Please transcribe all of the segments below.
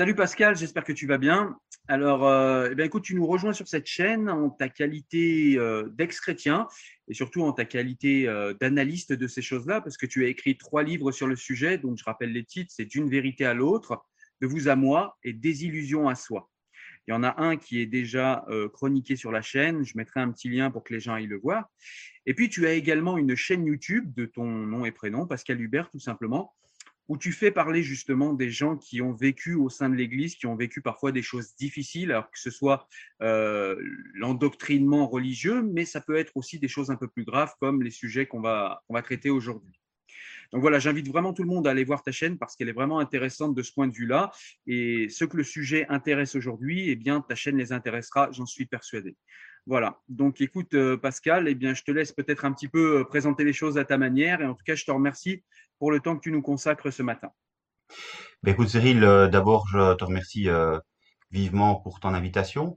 Salut Pascal, j'espère que tu vas bien. Alors, euh, eh bien, écoute, tu nous rejoins sur cette chaîne en ta qualité euh, d'ex-chrétien et surtout en ta qualité euh, d'analyste de ces choses-là, parce que tu as écrit trois livres sur le sujet. Donc, je rappelle les titres c'est D'une vérité à l'autre, De vous à moi et Désillusion à soi. Il y en a un qui est déjà chroniqué sur la chaîne. Je mettrai un petit lien pour que les gens aillent le voir. Et puis, tu as également une chaîne YouTube de ton nom et prénom, Pascal Hubert, tout simplement, où tu fais parler justement des gens qui ont vécu au sein de l'Église, qui ont vécu parfois des choses difficiles, alors que ce soit euh, l'endoctrinement religieux, mais ça peut être aussi des choses un peu plus graves comme les sujets qu'on va, va traiter aujourd'hui. Donc voilà, j'invite vraiment tout le monde à aller voir ta chaîne parce qu'elle est vraiment intéressante de ce point de vue-là. Et ceux que le sujet intéresse aujourd'hui, eh bien, ta chaîne les intéressera, j'en suis persuadé. Voilà. Donc, écoute, euh, Pascal, eh bien, je te laisse peut-être un petit peu euh, présenter les choses à ta manière. Et en tout cas, je te remercie pour le temps que tu nous consacres ce matin. Ben, écoute Cyril, euh, d'abord je te remercie euh, vivement pour ton invitation.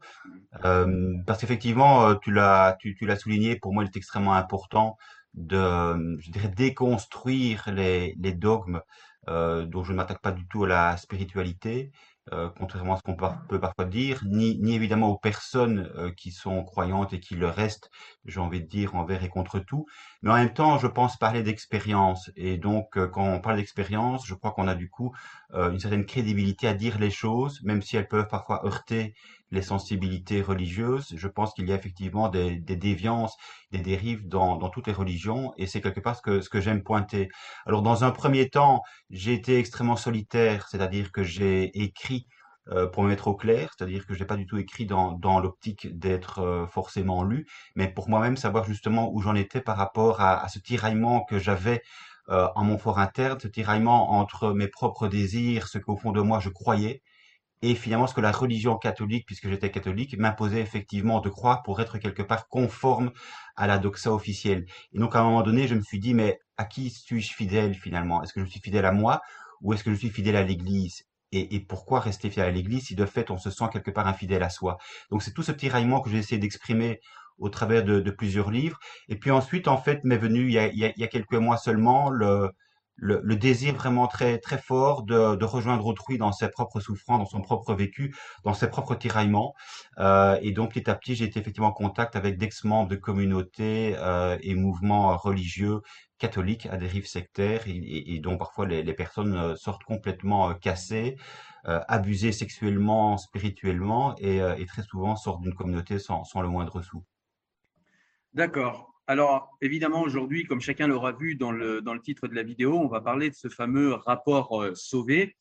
Euh, parce qu'effectivement tu l'as tu, tu l'as souligné pour moi il est extrêmement important de je dirais déconstruire les, les dogmes dont je ne m'attaque pas du tout à la spiritualité euh, contrairement à ce qu'on peut parfois dire, ni, ni évidemment aux personnes euh, qui sont croyantes et qui le restent, j'ai envie de dire, envers et contre tout. Mais en même temps, je pense parler d'expérience. Et donc, euh, quand on parle d'expérience, je crois qu'on a du coup une certaine crédibilité à dire les choses, même si elles peuvent parfois heurter les sensibilités religieuses. Je pense qu'il y a effectivement des, des déviances, des dérives dans, dans, toutes les religions, et c'est quelque part ce que, ce que j'aime pointer. Alors, dans un premier temps, j'ai été extrêmement solitaire, c'est-à-dire que j'ai écrit euh, pour me mettre au clair, c'est-à-dire que je n'ai pas du tout écrit dans, dans l'optique d'être euh, forcément lu, mais pour moi-même savoir justement où j'en étais par rapport à, à ce tiraillement que j'avais euh, en mon fort interne, ce tiraillement entre mes propres désirs, ce qu'au fond de moi je croyais, et finalement ce que la religion catholique, puisque j'étais catholique, m'imposait effectivement de croire pour être quelque part conforme à la doxa officielle. Et donc à un moment donné, je me suis dit, mais à qui suis-je fidèle finalement? Est-ce que je suis fidèle à moi ou est-ce que je suis fidèle à l'Église? Et, et, pourquoi rester fidèle à l'Église si de fait on se sent quelque part infidèle à soi? Donc c'est tout ce tiraillement que j'ai essayé d'exprimer au travers de, de, plusieurs livres. Et puis ensuite, en fait, m'est venu il y, a, il y a quelques mois seulement le, le, le, désir vraiment très très fort de, de, rejoindre autrui dans ses propres souffrances, dans son propre vécu, dans ses propres tiraillements. Euh, et donc petit à petit, j'ai été effectivement en contact avec d'ex-membres de communautés euh, et mouvements religieux catholiques à dérive sectaire et, et, et dont parfois les, les, personnes euh, sortent complètement euh, cassées, euh, abusées sexuellement, spirituellement et, euh, et très souvent sortent d'une communauté sans, sans le moindre sou. D'accord. Alors, évidemment, aujourd'hui, comme chacun l'aura vu dans le, titre de la vidéo, on va parler de ce fameux rapport euh, Sauvé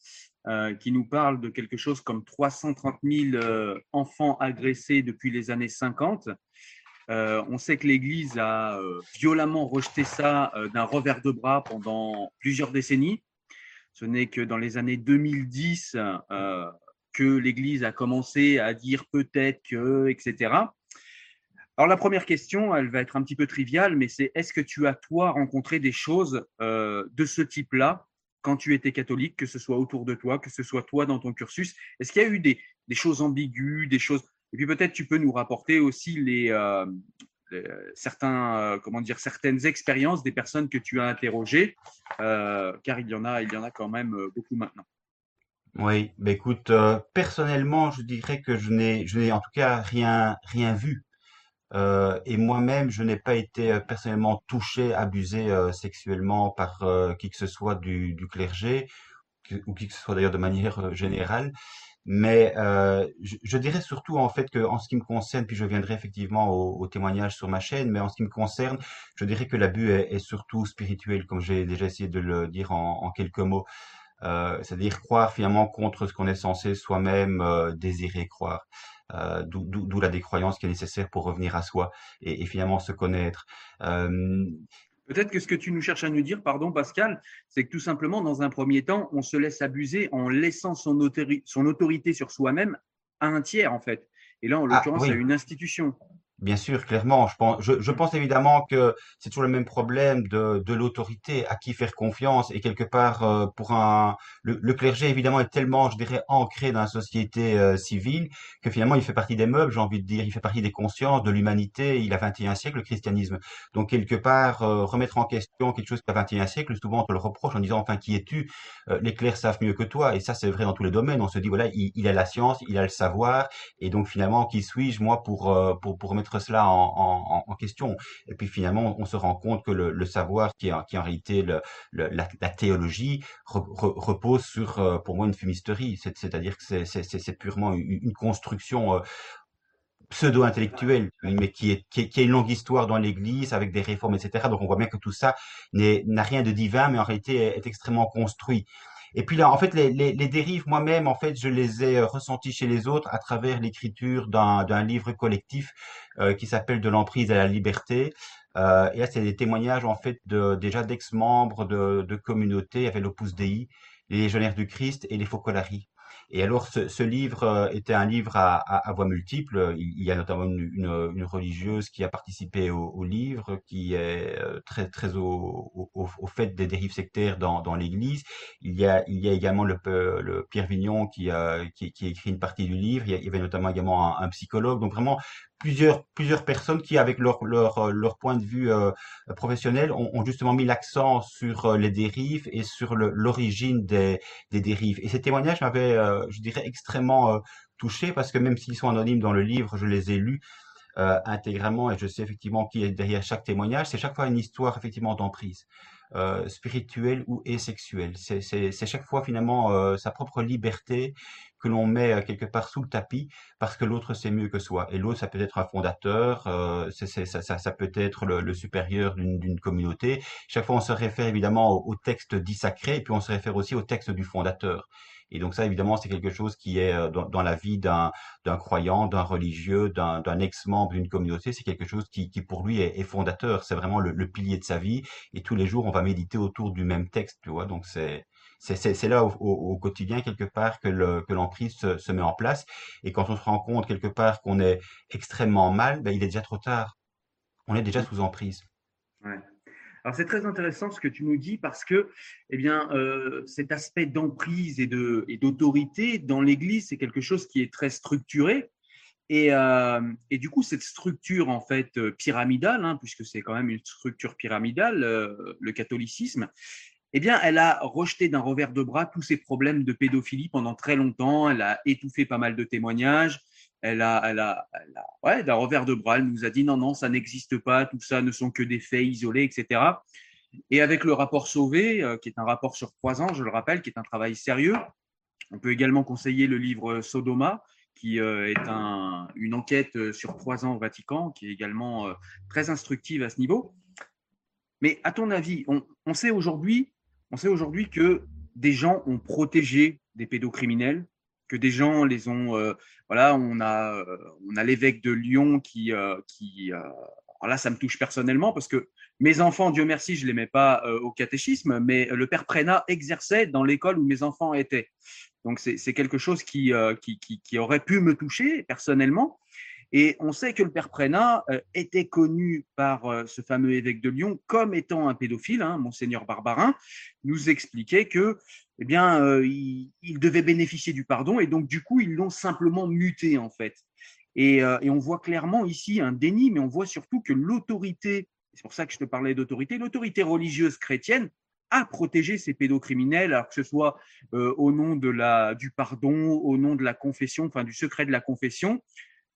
euh, qui nous parle de quelque chose comme 330 000 euh, enfants agressés depuis les années 50. Euh, on sait que l'Église a violemment rejeté ça d'un revers de bras pendant plusieurs décennies. Ce n'est que dans les années 2010 que l'Église a commencé à dire peut-être que, etc. Alors la première question, elle va être un petit peu triviale, mais c'est est-ce que tu as toi rencontré des choses de ce type-là quand tu étais catholique, que ce soit autour de toi, que ce soit toi dans ton cursus? Est-ce qu'il y a eu des, choses ambiguës, des choses? Et puis peut-être tu peux nous rapporter aussi les, euh, certains, euh, comment dire, certaines expériences des personnes que tu as interrogées, euh, car il y en a, il y en a quand même beaucoup maintenant. Oui, bah écoute, personnellement, je dirais que je n'ai, je n'ai en tout cas rien, rien vu euh, et moi-même, je n'ai pas été euh, personnellement touché, abusé euh, sexuellement par qui que ce soit du, du clergé, ou qui que ce soit d'ailleurs de manière générale. Mais je, je, dirais surtout en fait que en ce qui me concerne, puis je viendrai effectivement au, au témoignage sur ma chaîne, mais en ce qui me concerne, je dirais que l'abus est, est, surtout spirituel, comme j'ai déjà essayé de le dire en, en quelques mots. C'est-à-dire croire finalement contre ce qu'on est censé soi-même désirer croire. Euh, d'où la décroyance qui est nécessaire pour revenir à soi et, finalement se connaître. Euh, Peut-être que ce que tu nous cherches à nous dire, pardon Pascal, c'est que tout simplement, dans un premier temps, on se laisse abuser en laissant son, autorité sur soi-même à un tiers, en fait. Et là, en ah, l'occurrence, à une institution. Bien sûr, clairement. Je pense, je, je pense évidemment que c'est toujours le même problème de, de l'autorité, à qui faire confiance. Et quelque part, euh, pour un, le, clergé évidemment est tellement, je dirais, ancré dans la société euh, civile que finalement il fait partie des meubles, j'ai envie de dire, il fait partie des consciences, de l'humanité. Il a 21 siècle le christianisme. Donc quelque part, euh, remettre en question quelque chose qui a 21 siècle, souvent on te le reproche en disant enfin qui es-tu? Les clercs savent mieux que toi. Et ça c'est vrai dans tous les domaines. On se dit voilà, il, il, a la science, il a le savoir, et donc finalement qui suis-je moi pour pour pour remettre cela en, question. Et puis finalement, on se rend compte que le, savoir, qui est, qui en réalité le, la, théologie, repose sur, euh, pour moi, une fumisterie. C'est-à-dire que c'est purement une, construction euh, pseudo-intellectuelle, mais qui est, qui, une longue histoire dans l'Église avec des réformes, etc. Donc on voit bien que tout ça n'a rien de divin, mais en réalité est extrêmement construit. Et puis là, en fait, les, dérives, moi-même, en fait, je les ai euh, ressenties chez les autres à travers l'écriture d'un livre collectif euh, qui s'appelle De l'emprise à la liberté. Euh, et là, c'est des témoignages, en fait, de, déjà d'ex-membres de, de communautés. Avait l'Opus Dei, les Légionnaires du Christ et les Focolari. Et alors, ce, ce, livre euh, était un livre à, à, à voix multiples. Il, y a notamment une, une, une, religieuse qui a participé au, au livre, qui est euh, très, très au, au, au, fait des dérives sectaires dans, dans l'Église. Il y a, il y a également le, le Pierre Vignon qui a, qui, qui, écrit une partie du livre. Il y avait notamment également un, un psychologue. Donc vraiment plusieurs, plusieurs personnes qui, avec leur, leur, euh, leur point de vue euh, professionnel, ont, ont, justement mis l'accent sur euh, les dérives et sur l'origine des, des dérives. Et ces témoignages m'avaient, je dirais, extrêmement touché parce que même s'ils sont anonymes dans le livre, je les ai lus. Euh, intégralement et je sais effectivement qui est derrière chaque témoignage, c'est chaque fois une histoire effectivement d'emprise. Euh, spirituelle ou et sexuelle. C'est chaque fois finalement euh, sa propre liberté que l'on met euh, quelque part sous le tapis parce que l'autre sait mieux que soi. Et l'autre, ça peut être un fondateur, euh, ça, ça, ça, peut être le, le supérieur d'une communauté. Chaque fois, on se réfère évidemment au, au texte dit sacré et puis on se réfère aussi au texte du fondateur. Et donc ça, évidemment, c'est quelque chose qui est euh, dans, dans la vie d'un croyant, d'un religieux, d'un ex-membre d'une communauté, c'est quelque chose qui, qui, pour lui est, est fondateur. C'est vraiment le, le, pilier de sa vie. Et tous les jours, on va méditer autour du même texte, tu vois. Donc c'est c'est là au, au, quotidien quelque part que l'emprise que se, se, met en place. Et quand on se rend compte quelque part qu'on est extrêmement mal, ben, il est déjà trop tard. On est déjà sous emprise. Ouais. Alors c'est très intéressant ce que tu nous dis parce que eh bien, euh, cet aspect d'emprise et d'autorité dans l'Église, c'est quelque chose qui est très structuré. Et, euh, et, du coup, cette structure en fait euh, pyramidale, hein, puisque c'est quand même une structure pyramidale, le catholicisme, eh bien, elle a rejeté d'un revers de bras tous ces problèmes de pédophilie pendant très longtemps. Elle a étouffé pas mal de témoignages elle a, elle a, ouais, d'un revers de bras, elle nous a dit non, non, ça n'existe pas, tout ça ne sont que des faits isolés, etc. Et avec le rapport Sauvé, euh, qui est un rapport sur trois ans, je le rappelle, qui est un travail sérieux, on peut également conseiller le livre Sodoma, qui euh, est un, une enquête sur trois ans au Vatican, qui est également euh, très instructive à ce niveau. Mais à ton avis, on, on sait aujourd'hui, on sait aujourd'hui que des gens ont protégé des pédocriminels, que des gens les ont. Euh, voilà, on a, euh, on a l'évêque de Lyon qui, euh, qui alors là, ça me touche personnellement parce que mes enfants, Dieu merci, je ne les mets pas au catéchisme, mais le père Prénat exerçait dans l'école où mes enfants étaient. Donc c'est quelque chose qui, qui, qui, aurait pu me toucher personnellement. Et on sait que le père Prénat était connu par ce fameux évêque de Lyon comme étant un pédophile. Hein, Monseigneur Barbarin nous expliquait que eh bien, euh, il, devait bénéficier du pardon et donc du coup, ils l'ont simplement muté en fait. Euh, et, on voit clairement ici un déni, mais on voit surtout que l'autorité, c'est pour ça que je te parlais d'autorité, l'autorité religieuse chrétienne a protégé ces pédocriminels, alors que ce soit euh, au nom de la, du pardon, au nom de la confession, enfin du secret de la confession.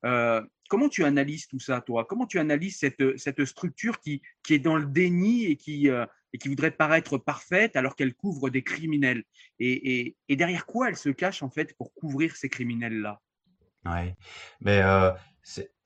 Comment tu analyses tout ça, toi? Comment tu analyses cette, cette structure qui, qui est dans le déni et qui, et qui voudrait paraître parfaite alors qu'elle couvre des criminels? Et, derrière quoi elle se cache en fait pour couvrir ces criminels-là? Oui, mais euh,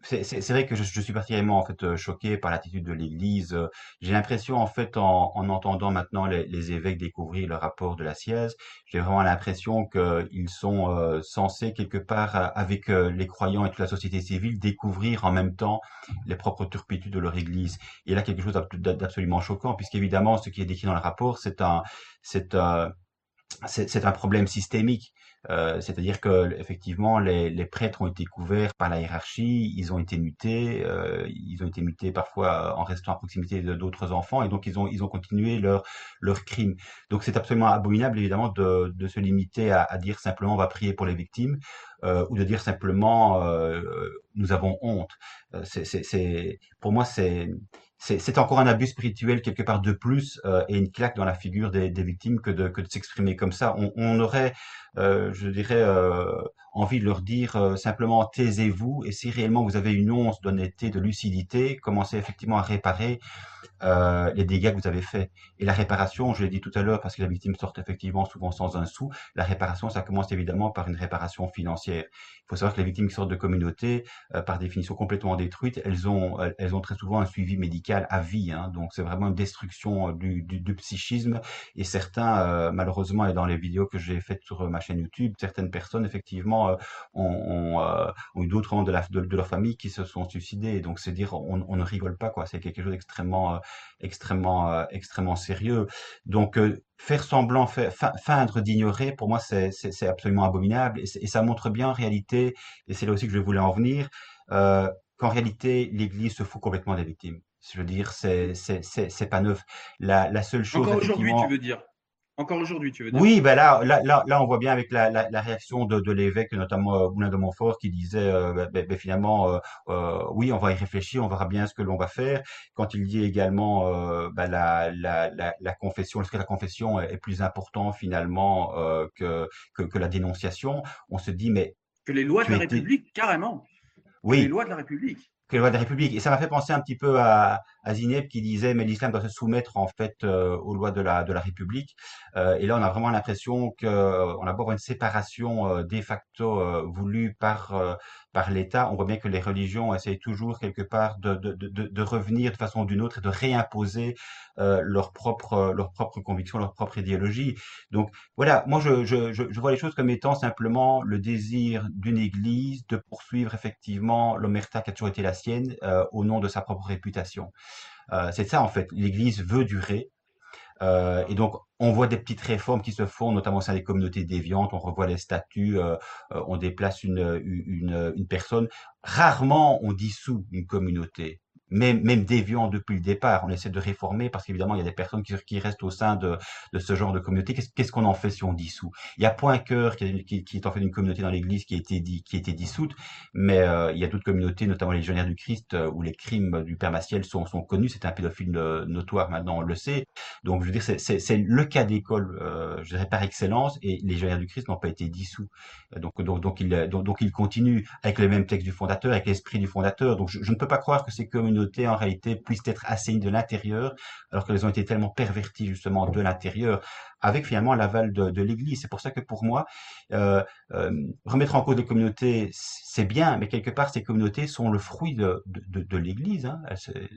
c'est vrai que je, suis particulièrement en fait euh, choqué par l'attitude de l'Église. Euh, j'ai l'impression en fait en, entendant maintenant les, évêques découvrir le rapport de la Siège, j'ai vraiment l'impression qu'ils sont euh, censés quelque part avec les croyants et toute la société civile découvrir en même temps les propres turpitudes de leur Église. Et là quelque chose d'absolument choquant puisqu'évidemment ce qui est décrit dans le rapport c'est un c'est c'est un problème systémique. Euh, c'est-à-dire que effectivement les, les, prêtres ont été couverts par la hiérarchie, ils ont été mutés, euh, ils ont été mutés parfois en restant à proximité d'autres enfants et donc ils ont ils ont continué leur leur crime. Donc c'est absolument abominable évidemment de, de se limiter à, à, dire simplement on va prier pour les victimes euh, ou de dire simplement euh, nous avons honte. Euh, c'est pour moi c'est c'est encore un abus spirituel quelque part de plus euh, et une claque dans la figure des, victimes que de, que de s'exprimer comme ça. On, on aurait, euh, je dirais, euh, envie de leur dire euh, simplement taisez-vous et si réellement vous avez une once d'honnêteté, de lucidité, commencez effectivement à réparer euh, les dégâts que vous avez faits. Et la réparation, je l'ai dit tout à l'heure, parce que la victime sort effectivement souvent sans un sou, la réparation, ça commence évidemment par une réparation financière. Il faut savoir que les victimes qui sortent de communautés, euh, par définition complètement détruites, elles ont, elles ont très souvent un suivi médical à vie. Hein, donc c'est vraiment une destruction du, psychisme. Et certains, malheureusement, et dans les vidéos que j'ai faites sur ma chaîne YouTube, certaines personnes effectivement ont, ont, eu d'autres membres de, la, de, leur famille qui se sont suicidés. Donc c'est dire, on, on, ne rigole pas, quoi. C'est quelque chose d'extrêmement extrêmement, euh, extrêmement sérieux. Donc, euh, faire semblant, feindre d'ignorer, pour moi, c'est absolument abominable. Et, ça montre bien en réalité, et c'est là aussi que je voulais en venir, euh, qu'en réalité, l'Église se fout complètement des victimes. Je veux dire, c'est pas neuf. La, la seule chose. Encore aujourd'hui, tu veux dire encore aujourd'hui, tu veux dire? Oui, ben là, là, là, on voit bien avec la, la, la réaction de, de l'évêque, notamment euh, Moulin de Montfort, qui disait euh, ben, ben, ben, finalement, euh, euh, oui, on va y réfléchir, on verra bien ce que l'on va faire. Quand il dit également ben, la, la, confession, est-ce que la confession est, plus important finalement que, que, que, la dénonciation On se dit, mais que les lois de la République, carrément. Oui. les lois de la République les lois de la République. Et ça m'a fait penser un petit peu à, à Zineb qui disait mais l'islam doit se soumettre en fait euh, aux lois de la de la République. Euh, et là, on a vraiment l'impression que euh, on a beau avoir une séparation euh, de facto euh, voulue par par l'État. On voit bien que les religions essayent toujours quelque part de de, de, de revenir de façon ou d'une autre et de réimposer leur propre leur propre conviction, leur propre idéologie. Donc voilà, moi je, je, je vois les choses comme étant simplement le désir d'une Église de poursuivre effectivement l'omerta qui a toujours été la sienne au nom de sa propre réputation. Euh, c'est ça en fait. L'Église veut durer. Euh, et donc, on voit des petites réformes qui se font, notamment au sein des communautés déviantes. On revoit les statuts, euh, on déplace une, une personne. Rarement, on dissout une communauté même, même déviant depuis le départ. On essaie de réformer parce qu'évidemment, il y a des personnes qui, qui restent au sein de, de ce genre de communauté. Qu'est-ce qu'on en fait si on dissout? Il y a Point Cœur qui, qui, qui, est en fait une communauté dans l'Église qui a été, dit, qui a été dissoute, mais euh, il y a d'autres communautés, notamment les légionnaires du Christ, euh, où les crimes du Père Maciel sont, sont connus. C'est un pédophile euh, notoire maintenant, on le sait. Donc, je veux dire, c'est le cas d'école, euh, je dirais par excellence, et les légionnaires du Christ n'ont pas été dissous. Donc, donc, donc, ils, donc, ils continuent avec le même texte du fondateur, avec l'esprit du fondateur. Donc, je, je ne peux pas croire que ces communautés en réalité puissent être assainies de l'intérieur, alors qu'elles ont été tellement perverties justement de l'intérieur avec finalement l'aval de, de l'Église. C'est pour ça que pour moi, euh, euh, remettre en cause les communautés, c'est bien, mais quelque part, ces communautés sont le fruit de, de, de l'Église. Hein.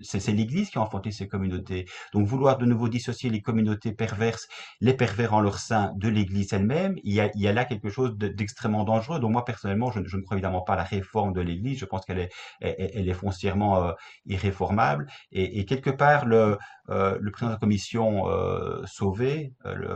C'est l'Église qui a enfanté ces communautés. Donc vouloir de nouveau dissocier les communautés perverses, les pervers en leur sein de l'Église elle-même, il, il y a là quelque chose d'extrêmement dangereux. Donc moi, personnellement, je, je, ne crois évidemment pas à la réforme de l'Église. Je pense qu'elle est, elle, est foncièrement euh, irréformable. Et, et, quelque part, le, le président de la commission Sauvé, le,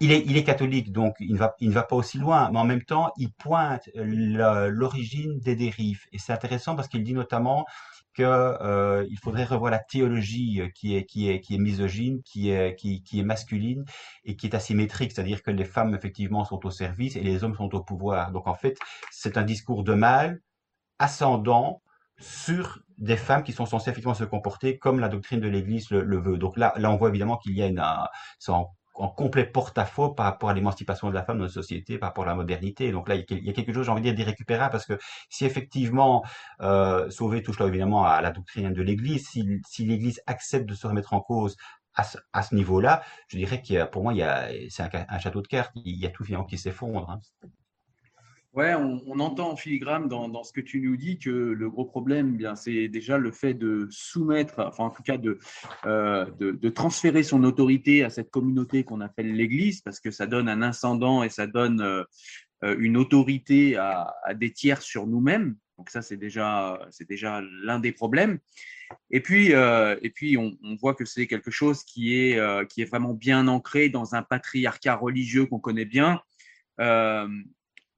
il est, il est catholique, donc il ne, va, pas aussi loin, mais en même temps, il pointe l'origine des dérives. Et c'est intéressant parce qu'il dit notamment qu'il euh, faudrait revoir la théologie qui est, qui est, qui est misogyne, qui est masculine et qui est asymétrique, c'est-à-dire que les femmes, effectivement, sont au service et les hommes sont au pouvoir. Donc, en fait, c'est un discours de mal ascendant sur des femmes qui sont censées effectivement se comporter comme la doctrine de l'Église le, veut. Donc là, là, on voit évidemment qu'il y a une, en complet porte-à-faux par rapport à l'émancipation de la femme dans notre société, par rapport à la modernité. Donc là, il y a quelque chose, j'ai envie de dire, d'irrécupérable, parce que si effectivement, euh, Sauvé touche là évidemment à la doctrine de l'Église, si, si l'Église accepte de se remettre en cause à ce, ce niveau-là, je dirais a, pour moi, c'est un, château de cartes, il y a tout finalement qui s'effondre. Hein. Ouais, on, entend en filigrane dans, ce que tu nous dis que le gros problème, bien, c'est déjà le fait de soumettre, enfin en tout cas de, euh, de, transférer son autorité à cette communauté qu'on appelle l'Église, parce que ça donne un incendant et ça donne euh, euh, une autorité à, des tiers sur nous-mêmes. Donc ça, c'est déjà, c'est déjà l'un des problèmes. Et puis, et puis on, on voit que c'est quelque chose qui est, qui est vraiment bien ancré dans un patriarcat religieux qu'on connaît bien.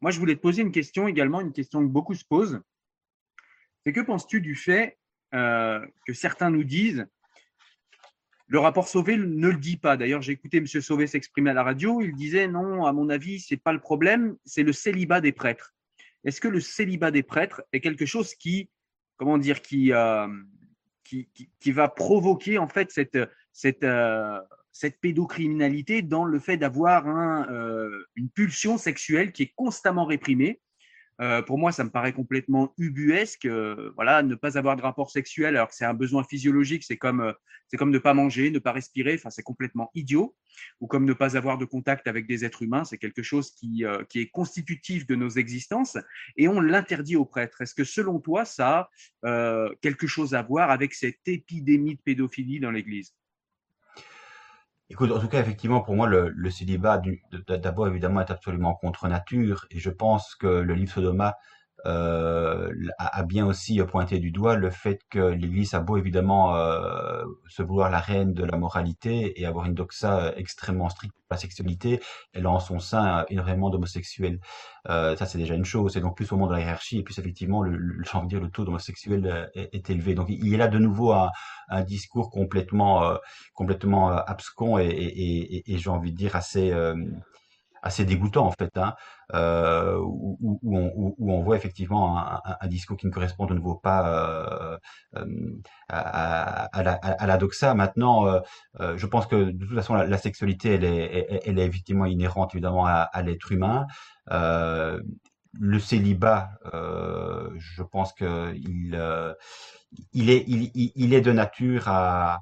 Moi, je voulais te poser une question également, une question que beaucoup se posent. C'est que penses-tu du fait euh, que certains nous disent le rapport Sauvé ne le dit pas. D'ailleurs, j'ai écouté M. Sauvé s'exprimer à la radio. Il disait non, à mon avis, ce n'est pas le problème, c'est le célibat des prêtres. Est-ce que le célibat des prêtres est quelque chose qui, comment dire, qui, euh, qui, va provoquer en fait cette, cette, euh, cette pédocriminalité dans le fait d'avoir euh, une pulsion sexuelle qui est constamment réprimée. Euh, pour moi, ça me paraît complètement ubuesque. Euh, voilà, ne pas avoir de rapport sexuel alors que c'est un besoin physiologique, c'est comme c'est comme ne pas manger, ne pas respirer. Enfin, c'est complètement idiot. Ou comme ne pas avoir de contact avec des êtres humains, c'est quelque chose qui qui est constitutif de nos existences et on l'interdit aux prêtres. Est-ce que selon toi, ça a quelque chose à voir avec cette épidémie de pédophilie dans l'Église? Écoute, en tout cas, effectivement, pour moi, le, le célibat, d'abord, évidemment, est absolument contre nature. Et je pense que le livre Sodoma euh, a, bien aussi pointé du doigt le fait que l'Église a beau évidemment euh, se vouloir la reine de la moralité et avoir une doxa extrêmement stricte pour la sexualité, elle a en son sein énormément d'homosexuels. Euh, ça c'est déjà une chose. Et donc plus au monde de la hiérarchie, et plus effectivement le, le, dire, le taux d'homosexuels est, élevé. Donc il y a là de nouveau un, un discours complètement complètement abscon et, et, et, et j'ai envie de dire assez assez dégoûtant en fait, hein, euh, où, où, on, où, on, voit effectivement un, un, discours qui ne correspond de nouveau pas euh, euh à, à, la, à, la, doxa. Maintenant, euh, euh, je pense que de toute façon la, sexualité, elle est, elle, est effectivement inhérente évidemment à, l'être humain. Euh, le célibat, je pense que il, il est, il est de nature à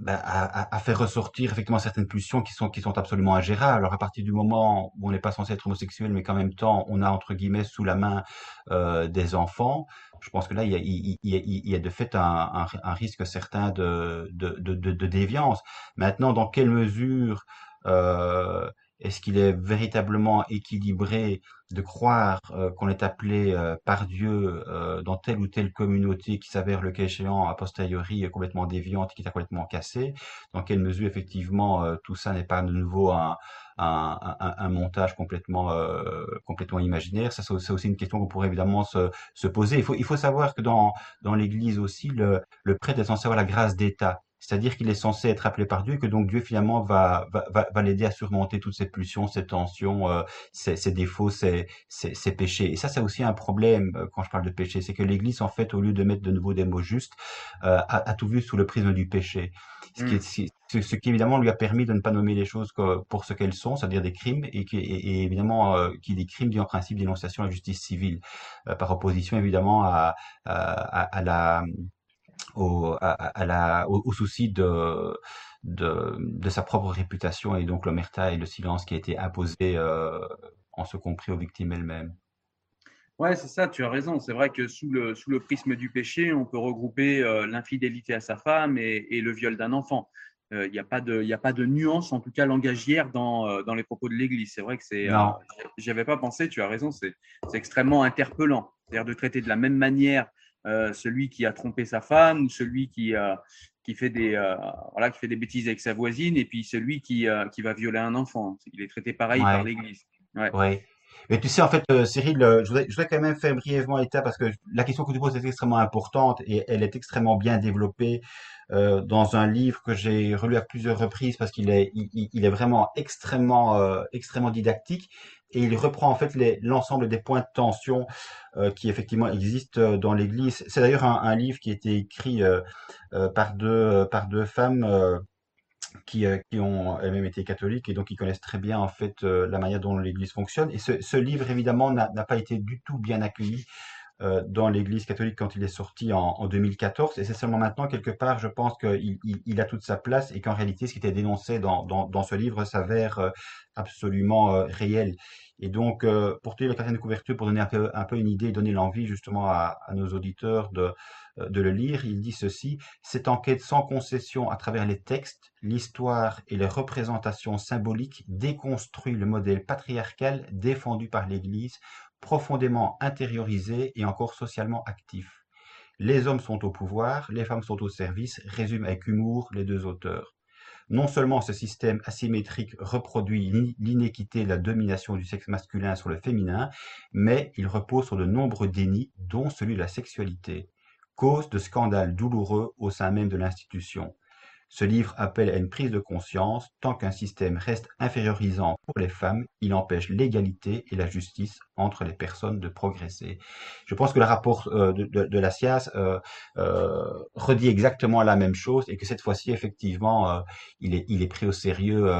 bah, à, à, faire ressortir effectivement certaines pulsions qui sont qui sont absolument ingérables. Alors à partir du moment où on n'est pas censé être homosexuel, mais qu'en même temps on a entre guillemets sous la main euh, des enfants, je pense que là il y a, il, il, y a de fait un, un, risque certain de, de, de, de, déviance. Maintenant, dans quelle mesure euh, est-ce qu'il est véritablement équilibré de croire euh, qu'on est appelé euh, par Dieu euh, dans telle ou telle communauté qui s'avère le cas échéant a posteriori complètement déviante, qui est complètement cassée Dans quelle mesure effectivement tout ça n'est pas de nouveau un, un, montage complètement complètement imaginaire? Ça c'est aussi une question qu'on pourrait évidemment se, se, poser. Il faut il faut savoir que dans dans l'Église aussi le, le prêtre est censé avoir la grâce d'État. C'est-à-dire qu'il est censé être appelé par Dieu et que donc Dieu finalement va, va, va, l'aider à surmonter toutes ces pulsions, ces tensions, euh, ces, ces, défauts, ces, ces, péchés. Et ça, c'est aussi un problème euh, quand je parle de péché, c'est que l'Église, en fait, au lieu de mettre de nouveau des mots justes, euh, a, a, tout vu sous le prisme du péché. Ce, qui est, mm. ce, qui évidemment lui a permis de ne pas nommer les choses pour ce qu'elles sont, c'est-à-dire des crimes, et, qui, et, évidemment euh, qui dit crime dit en principe dénonciation à la justice civile, par opposition évidemment à, à, à la au, à, la, au, souci de, de, de, sa propre réputation et donc l'omerta et le silence qui a été imposé euh, en ce compris aux victimes elles-mêmes. Ouais, c'est ça, tu as raison. C'est vrai que sous le, sous le prisme du péché, on peut regrouper euh, l'infidélité à sa femme et, et le viol d'un enfant. Il euh, n'y a, pas de, a pas de nuance, en tout cas langagière, dans, euh, dans les propos de l'Église. C'est vrai que c'est. Euh, J'y avais pas pensé, tu as raison, c'est extrêmement interpellant. C'est-à-dire de traiter de la même manière celui qui a trompé sa femme ou celui qui, qui, fait des, voilà, qui fait des bêtises avec sa voisine et puis celui qui, qui va violer un enfant. Il est traité pareil par l'Église. Ouais. Mais tu sais, en fait, euh, Cyril, euh, je voudrais, je voudrais quand même faire brièvement état parce que la question que tu poses est extrêmement importante et elle est extrêmement bien développée euh, dans un livre que j'ai relu à plusieurs reprises parce qu'il est, il, il est vraiment extrêmement, euh, extrêmement didactique et il reprend en fait l'ensemble des points de tension euh, qui effectivement existent dans l'Église. C'est d'ailleurs un, livre qui a été écrit par deux, par deux femmes qui, euh, ont elles-mêmes été catholiques et donc qui connaissent très bien en fait euh, la manière dont l'Église fonctionne. Et ce, livre évidemment n'a pas été du tout bien accueilli euh, dans l'Église catholique quand il est sorti en, en 2014. Et c'est seulement maintenant quelque part, je pense qu'il il, il, a toute sa place et qu'en réalité, ce qui était dénoncé dans, ce livre s'avère absolument réel. Et donc, pour tenir la de couverture, pour donner un peu, un peu une idée, donner l'envie justement à, nos auditeurs euh, de le lire, il dit ceci, cette enquête sans concession à travers les textes, l'histoire et les représentations symboliques déconstruit le modèle patriarcal défendu par l'Église, profondément intériorisé et encore socialement actif. Les hommes sont au pouvoir, les femmes sont au service, résument avec humour les deux auteurs. Non seulement ce système asymétrique reproduit l'inéquité et la domination du sexe masculin sur le féminin, mais il repose sur de nombreux dénis, dont celui de la sexualité cause de scandales douloureux au sein même de l'institution. Ce livre appelle à une prise de conscience, tant qu'un système reste infériorisant pour les femmes, il empêche l'égalité et la justice entre les personnes de progresser. Je pense que le rapport euh, de, la SIAS euh, euh, redit exactement la même chose et que cette fois-ci, effectivement, il, est, il est pris au sérieux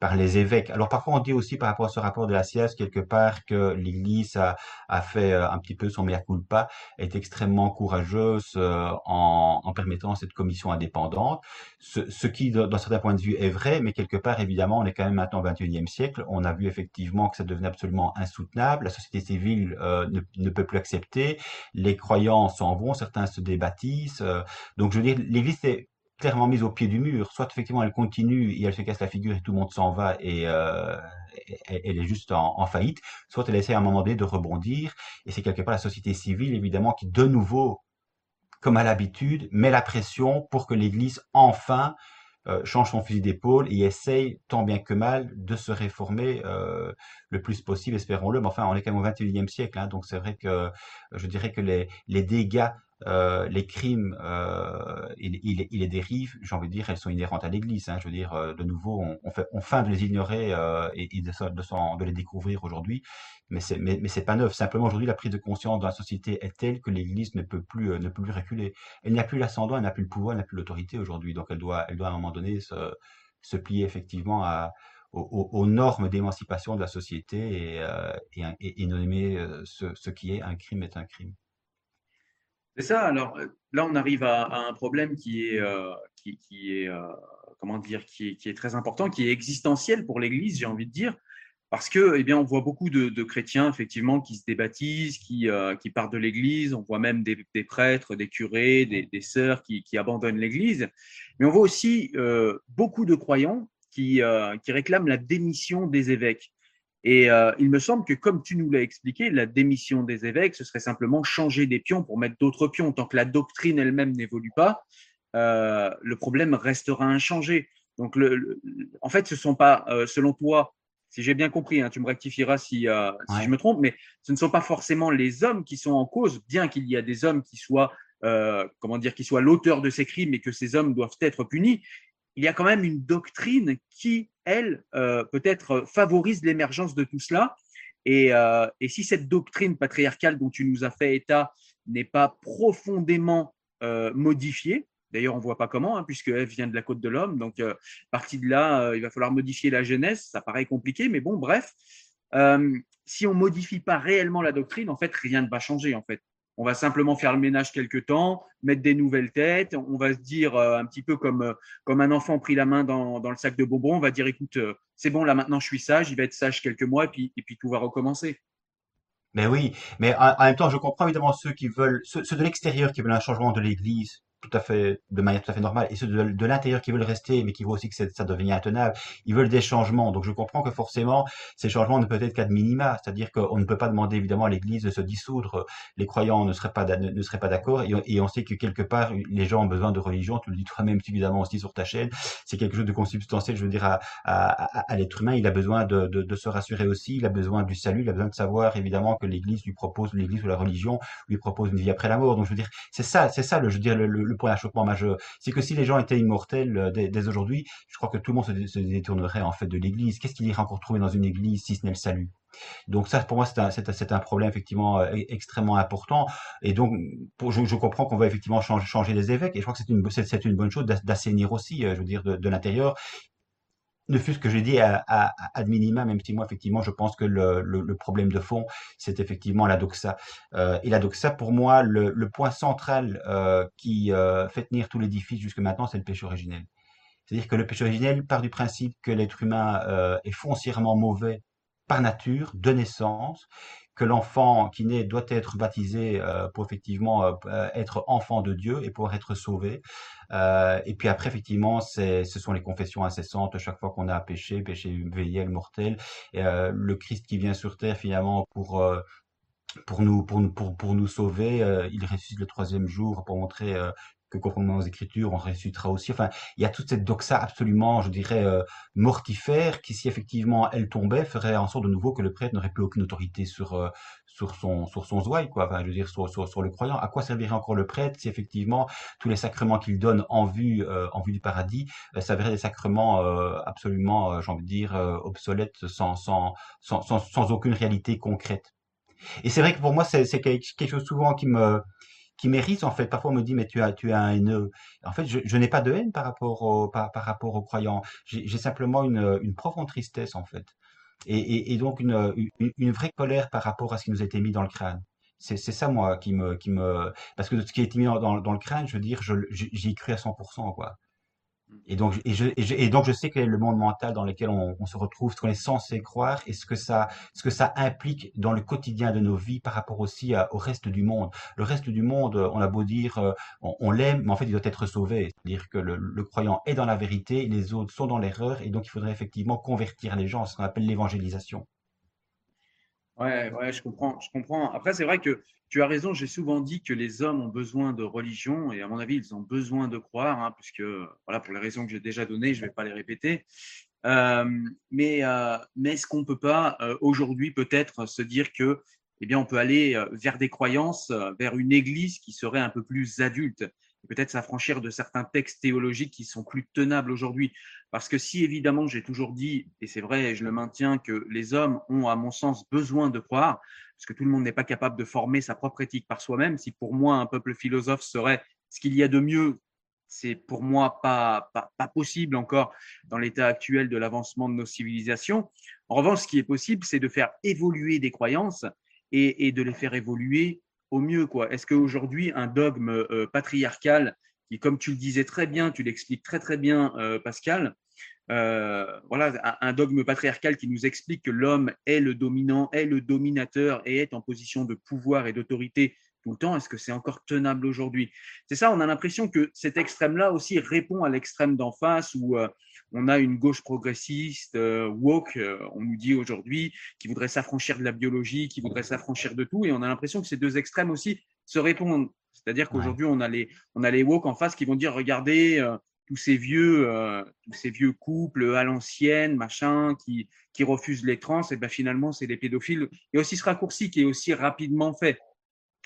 par les évêques. Alors parfois on dit aussi par rapport à ce rapport de la sieste quelque part que l'Église a, a, fait euh, un petit peu son mea culpa, est extrêmement courageuse euh, en, en, permettant cette commission indépendante, ce, ce qui d'un certain point de vue est vrai, mais quelque part évidemment on est quand même maintenant au XXIe siècle, on a vu effectivement que ça devenait absolument insoutenable, la société civile euh, ne, ne, peut plus accepter, les croyants s'en vont, certains se débâtissent, euh, donc je veux dire l'Église est mise au pied du mur. Soit effectivement elle continue et elle se casse la figure et tout le monde s'en va et euh, elle est juste en, en, faillite, soit elle essaie à un moment donné de rebondir et c'est quelque part la société civile évidemment qui de nouveau, comme à l'habitude, met la pression pour que l'Église enfin euh, change son fusil d'épaule et essaye tant bien que mal de se réformer euh, le plus possible, espérons-le. Mais enfin, on est quand même au 21e siècle, hein, donc c'est vrai que je dirais que les, les dégâts euh, les crimes euh, et, les dérives, j'ai envie de dire, elles sont inhérentes à l'Église. Hein, je veux dire, euh, de nouveau, on, fait, de les ignorer euh, et, de, de, les découvrir aujourd'hui, mais c'est mais, pas neuf. Simplement, aujourd'hui, la prise de conscience dans la société est telle que l'Église ne peut plus ne peut plus reculer. Elle n'a plus l'ascendant, elle n'a plus le pouvoir, elle n'a plus l'autorité aujourd'hui. Donc, elle doit elle doit à un moment donné se, plier effectivement aux, normes d'émancipation de la société et, euh, nommer ce qui est un crime est un crime. C'est ça. Alors là, on arrive à, un problème qui est, euh, qui, est euh, comment dire, qui est, très important, qui est existentiel pour l'Église, j'ai envie de dire, parce que, eh bien, on voit beaucoup de, chrétiens effectivement qui se débaptisent, qui, euh, qui partent de l'Église. On voit même des, prêtres, des curés, des, des sœurs qui, abandonnent l'Église. Mais on voit aussi euh, beaucoup de croyants qui, euh, qui réclament la démission des évêques. Et euh, il me semble que, comme tu nous l'as expliqué, la démission des évêques, ce serait simplement changer des pions pour mettre d'autres pions. Tant que la doctrine elle-même n'évolue pas, euh, le problème restera inchangé. Donc, le, le, en fait, ce sont pas, euh, selon toi, si j'ai bien compris, hein, tu me rectifieras si, euh, si ouais. je me trompe, mais ce ne sont pas forcément les hommes qui sont en cause, bien qu'il y a des hommes qui soient, euh, comment dire, qui soient l'auteur de ces crimes et que ces hommes doivent être punis il y a quand même une doctrine qui, elle, euh, peut-être favorise l'émergence de tout cela. Et, euh, et, si cette doctrine patriarcale dont tu nous as fait état n'est pas profondément euh, modifiée, d'ailleurs on voit pas comment, hein, puisque Ève vient de la côte de l'homme, donc partie de là, il va falloir modifier la Genèse, ça paraît compliqué, mais bon, bref, si on modifie pas réellement la doctrine, en fait, rien ne va changer, en fait. On va simplement faire le ménage quelque temps, mettre des nouvelles têtes. On va se dire euh, un petit peu comme euh, comme un enfant pris la main dans, dans le sac de bonbons. On va dire écoute, euh, c'est bon là maintenant je suis sage. Il va être sage quelques mois et puis et puis tout va recommencer. Mais oui, mais en, même temps je comprends évidemment ceux qui veulent ceux de l'extérieur qui veulent un changement de l'Église tout à fait, de manière tout à fait normale, et ceux de, l'intérieur qui veulent rester, mais qui voient aussi que ça devient intenable, ils veulent des changements. Donc je comprends que forcément, ces changements ne peuvent être qu'à minima, c'est-à-dire qu'on ne peut pas demander évidemment à l'Église de se dissoudre. Les croyants ne seraient pas, ne, seraient pas d'accord, et, on sait que quelque part, les gens ont besoin de religion, tu le dis toi-même suffisamment aussi sur ta chaîne, c'est quelque chose de consubstantiel, je veux dire, à, à, l'être humain, il a besoin de, de, se rassurer aussi, il a besoin du salut, il a besoin de savoir évidemment que l'Église lui propose, l'Église ou la religion lui propose une vie après la mort. Donc je veux dire, c'est ça, c'est ça, le, je veux dire, le, le, point d'achoppement majeur. C'est que si les gens étaient immortels euh, dès, aujourd'hui, je crois que tout le monde se, détournerait en fait de l'Église. Qu'est-ce qu'il irait encore trouver dans une Église si ce n'est le salut? Donc ça, pour moi, c'est un, problème effectivement euh, extrêmement important. Et donc, je, comprends qu'on va effectivement changer, changer les évêques. Et je crois que c'est une, bonne chose d'assainir aussi, euh, je veux dire, de l'intérieur ne fût-ce que j'ai dit à, ad minima, même si moi, effectivement, je pense que le, problème de fond, c'est effectivement la doxa. Euh, et la doxa, pour moi, le, point central euh, qui euh, fait tenir tout l'édifice jusque maintenant, c'est le péché originel. C'est-à-dire que le péché originel part du principe que l'être humain est foncièrement mauvais par nature, de naissance, que l'enfant qui naît doit être baptisé pour effectivement être enfant de Dieu et pouvoir être sauvé. Euh, et puis après, effectivement, ce sont les confessions incessantes chaque fois qu'on a péché, péché véniel, mortel. Et, le Christ qui vient sur terre finalement pour pour nous pour, pour, pour nous sauver, il ressuscite le troisième jour pour montrer que conformément aux Écritures, on ressuscitera aussi. Enfin, il y a toute cette doxa absolument, je dirais, euh, mortifère, qui, si effectivement elle tombait, ferait en sorte de nouveau que le prêtre n'aurait plus aucune autorité sur euh, sur son sur son quoi. Enfin, je veux dire, sur, sur, le croyant. À quoi servirait encore le prêtre si effectivement tous les sacrements qu'il donne en vue euh, en vue du paradis s'avéraient des sacrements absolument, j'ai envie de dire, obsolètes, sans, sans sans sans aucune réalité concrète? Et c'est vrai que pour moi, c'est quelque chose souvent qui me qui mérite en fait. Parfois on me dit mais tu as tu as un haineux. En fait, je, n'ai pas de haine par rapport au par, par rapport aux croyants. J'ai simplement une, une profonde tristesse en fait, et, et, donc une, une, une vraie colère par rapport à ce qui nous a été mis dans le crâne. C'est ça moi qui me qui me parce que ce qui a été mis dans, dans, le crâne, je veux dire, j'y cru à 100% quoi. Et donc, et, je, et, donc, je sais quel est le monde mental dans lequel on, on se retrouve, ce qu'on est censé croire et ce que ça, ce que ça implique dans le quotidien de nos vies par rapport aussi au reste du monde. Le reste du monde, on a beau dire, euh, on, l'aime, mais en fait, il doit être sauvé. C'est-à-dire que le, le, croyant est dans la vérité, les autres sont dans l'erreur, et donc il faudrait effectivement convertir les gens, ce qu'on appelle l'évangélisation. Ouais, ouais, je comprends, je comprends. Après, c'est vrai que tu as raison. J'ai souvent dit que les hommes ont besoin de religion et à mon avis, ils ont besoin de croire, hein, puisque voilà, pour les raisons que j'ai déjà données, je ne vais pas les répéter. Euh, mais euh, mais est-ce qu'on peut pas euh, aujourd'hui peut-être se dire que eh bien on peut aller vers des croyances, vers une Église qui serait un peu plus adulte? Peut-être s'affranchir de certains textes théologiques qui sont plus tenables aujourd'hui. Parce que si évidemment j'ai toujours dit, et c'est vrai, et je le maintiens, que les hommes ont, à mon sens, besoin de croire, parce que tout le monde n'est pas capable de former sa propre éthique par soi-même, si pour moi un peuple philosophe serait ce qu'il y a de mieux, c'est pour moi pas, pas, possible encore dans l'état actuel de l'avancement de nos civilisations. En revanche, ce qui est possible, c'est de faire évoluer des croyances et de les faire évoluer au mieux. quoi. Est-ce qu'aujourd'hui, un dogme euh, patriarcal, qui, comme tu le disais très bien, tu l'expliques très très bien, euh, Pascal, euh, voilà, un, dogme patriarcal qui nous explique que l'homme est le dominant, est le dominateur et est en position de pouvoir et d'autorité tout le temps. Est-ce que c'est encore tenable aujourd'hui? C'est ça, on a l'impression que cet extrême-là aussi répond à l'extrême d'en face où on a une gauche progressiste, euh, woke, euh, on nous dit aujourd'hui, qui voudrait s'affranchir de la biologie, qui voudrait s'affranchir de tout, et on a l'impression que ces deux extrêmes aussi se répondent. C'est-à-dire qu'aujourd'hui, on a les on a les woke en face qui vont dire, regardez, euh, tous ces vieux tous ces vieux couples à l'ancienne, machin, qui qui refusent les trans, et ben finalement, c'est des pédophiles. Et aussi ce raccourci qui est aussi rapidement fait.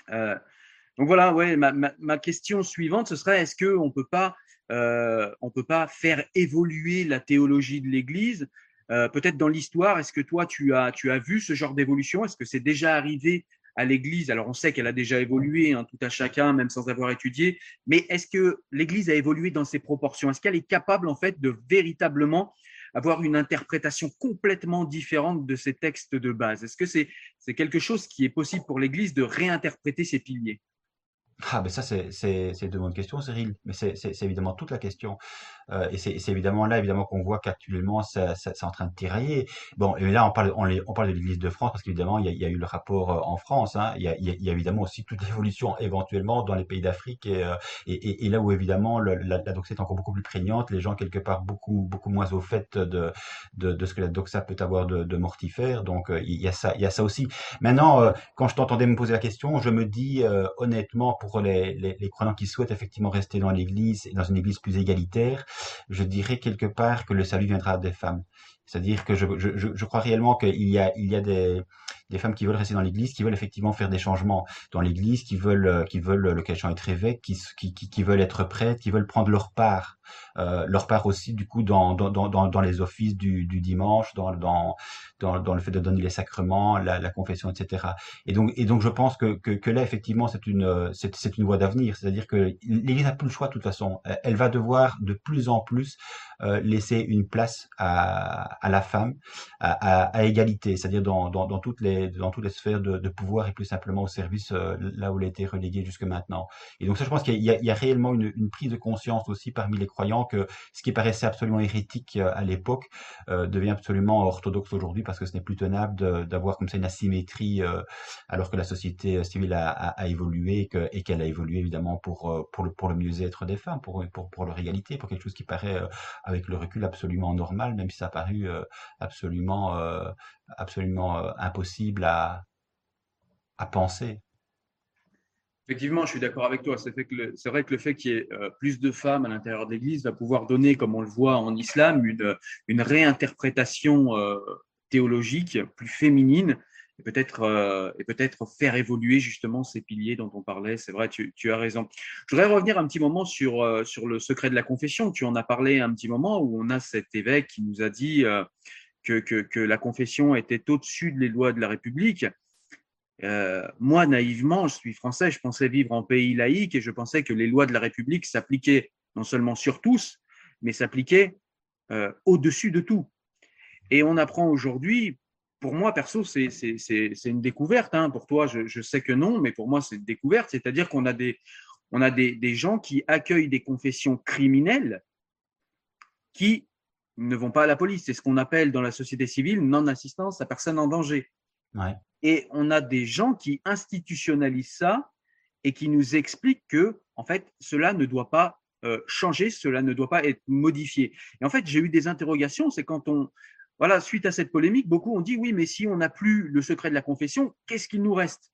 donc voilà, ouais, ma, ma, ma, question suivante, ce serait est-ce qu'on ne peut pas euh, on ne peut pas faire évoluer la théologie de l'Église. Euh, peut-être dans l'histoire, est-ce que toi, tu as, tu as vu ce genre d'évolution? Est-ce que c'est déjà arrivé à l'Église? Alors, on sait qu'elle a déjà évolué, hein, tout à chacun, même sans avoir étudié. Mais est-ce que l'Église a évolué dans ses proportions? Est-ce qu'elle est capable, en fait, de véritablement avoir une interprétation complètement différente de ces textes de base? Est-ce que c'est c'est quelque chose qui est possible pour l'Église de réinterpréter ses piliers? Ah, ben ça, c'est, c'est, c'est de bonnes questions, Cyril, mais c'est, c'est évidemment toute la question. Euh, et c'est évidemment là, évidemment, qu'on voit qu'actuellement, ça, ça, c'est en train de tirailler. Bon, et là, on parle, on, on parle de l'Église de France parce qu'évidemment, il il y a eu le rapport euh, en France. Hein, il, y a, il, y a, évidemment aussi toute l'évolution éventuellement dans les pays d'Afrique et, euh, et, et, là où évidemment la, la doxa est encore beaucoup plus prégnante, les gens quelque part beaucoup beaucoup moins au fait de de, de ce que la doxa peut avoir de, de mortifère. Donc euh, il y a ça, il y a ça aussi. Maintenant, quand je t'entendais me poser la question, je me dis honnêtement pour les, les, les croyants qui souhaitent effectivement rester dans l'Église et dans une Église plus égalitaire, je dirais quelque part que le salut viendra des femmes. C'est-à-dire que je, je, je, crois réellement qu'il y a, il y a des, des femmes qui veulent rester dans l'Église, qui veulent effectivement faire des changements dans l'Église, qui veulent, qui veulent le cas être évêque, qui, qui, qui, veulent être prêtres, qui veulent prendre leur part, euh, leur part aussi du coup dans, dans, dans, dans les offices du, du dimanche, dans, dans, dans, le fait de donner les sacrements, la, la, confession, etc. Et donc, et donc je pense que, que, que là effectivement c'est une, c'est, c'est une voie d'avenir. C'est-à-dire que l'Église n'a plus le choix de toute façon. Elle va devoir de plus en plus euh, laisser une place à, à la femme à, à, à égalité, c'est-à-dire dans, dans, dans, toutes les dans toutes les sphères de, pouvoir et plus simplement au service euh, là où elle a été reléguée jusque maintenant. Et donc ça, je pense qu'il y, a réellement une, prise de conscience aussi parmi les croyants que ce qui paraissait absolument hérétique euh, à l'époque euh, devient absolument orthodoxe aujourd'hui parce que ce n'est plus tenable d'avoir comme ça une asymétrie alors que la société civile a, évolué et qu'elle a évolué évidemment pour pour le pour le mieux-être des femmes, pour pour pour leur égalité, pour quelque chose qui paraît avec le recul absolument normal, même si ça a paru absolument, absolument euh, impossible à, à penser. Effectivement, je suis d'accord avec toi. C'est vrai que le fait qu'il y ait plus de femmes à l'intérieur de l'Église va pouvoir donner, comme on le voit en islam, une, une réinterprétation théologique plus féminine et peut-être euh, et peut-être faire évoluer justement ces piliers dont on parlait. C'est vrai, tu, tu, as raison. Je voudrais revenir un petit moment sur euh, sur le secret de la confession. Tu en as parlé un petit moment où on a cet évêque qui nous a dit euh, que, que, que la confession était au-dessus des lois de la République. Euh, moi, naïvement, je suis français, je pensais vivre en pays laïque et je pensais que les lois de la République s'appliquaient non seulement sur tous, mais s'appliquaient euh, au-dessus de tout. Et on apprend aujourd'hui, pour moi, perso, c'est une découverte. Hein. Pour toi, je, je, sais que non, mais pour moi, c'est une découverte. C'est-à-dire qu'on a, des, on a des, des, gens qui accueillent des confessions criminelles qui ne vont pas à la police. C'est ce qu'on appelle dans la société civile non-assistance à personne en danger. Ouais. Et on a des gens qui institutionnalisent ça et qui nous expliquent que, en fait, cela ne doit pas euh, changer, cela ne doit pas être modifié. Et en fait, j'ai eu des interrogations. C'est quand on, voilà, suite à cette polémique, beaucoup ont dit oui, mais si on n'a plus le secret de la confession, qu'est-ce qu'il nous reste?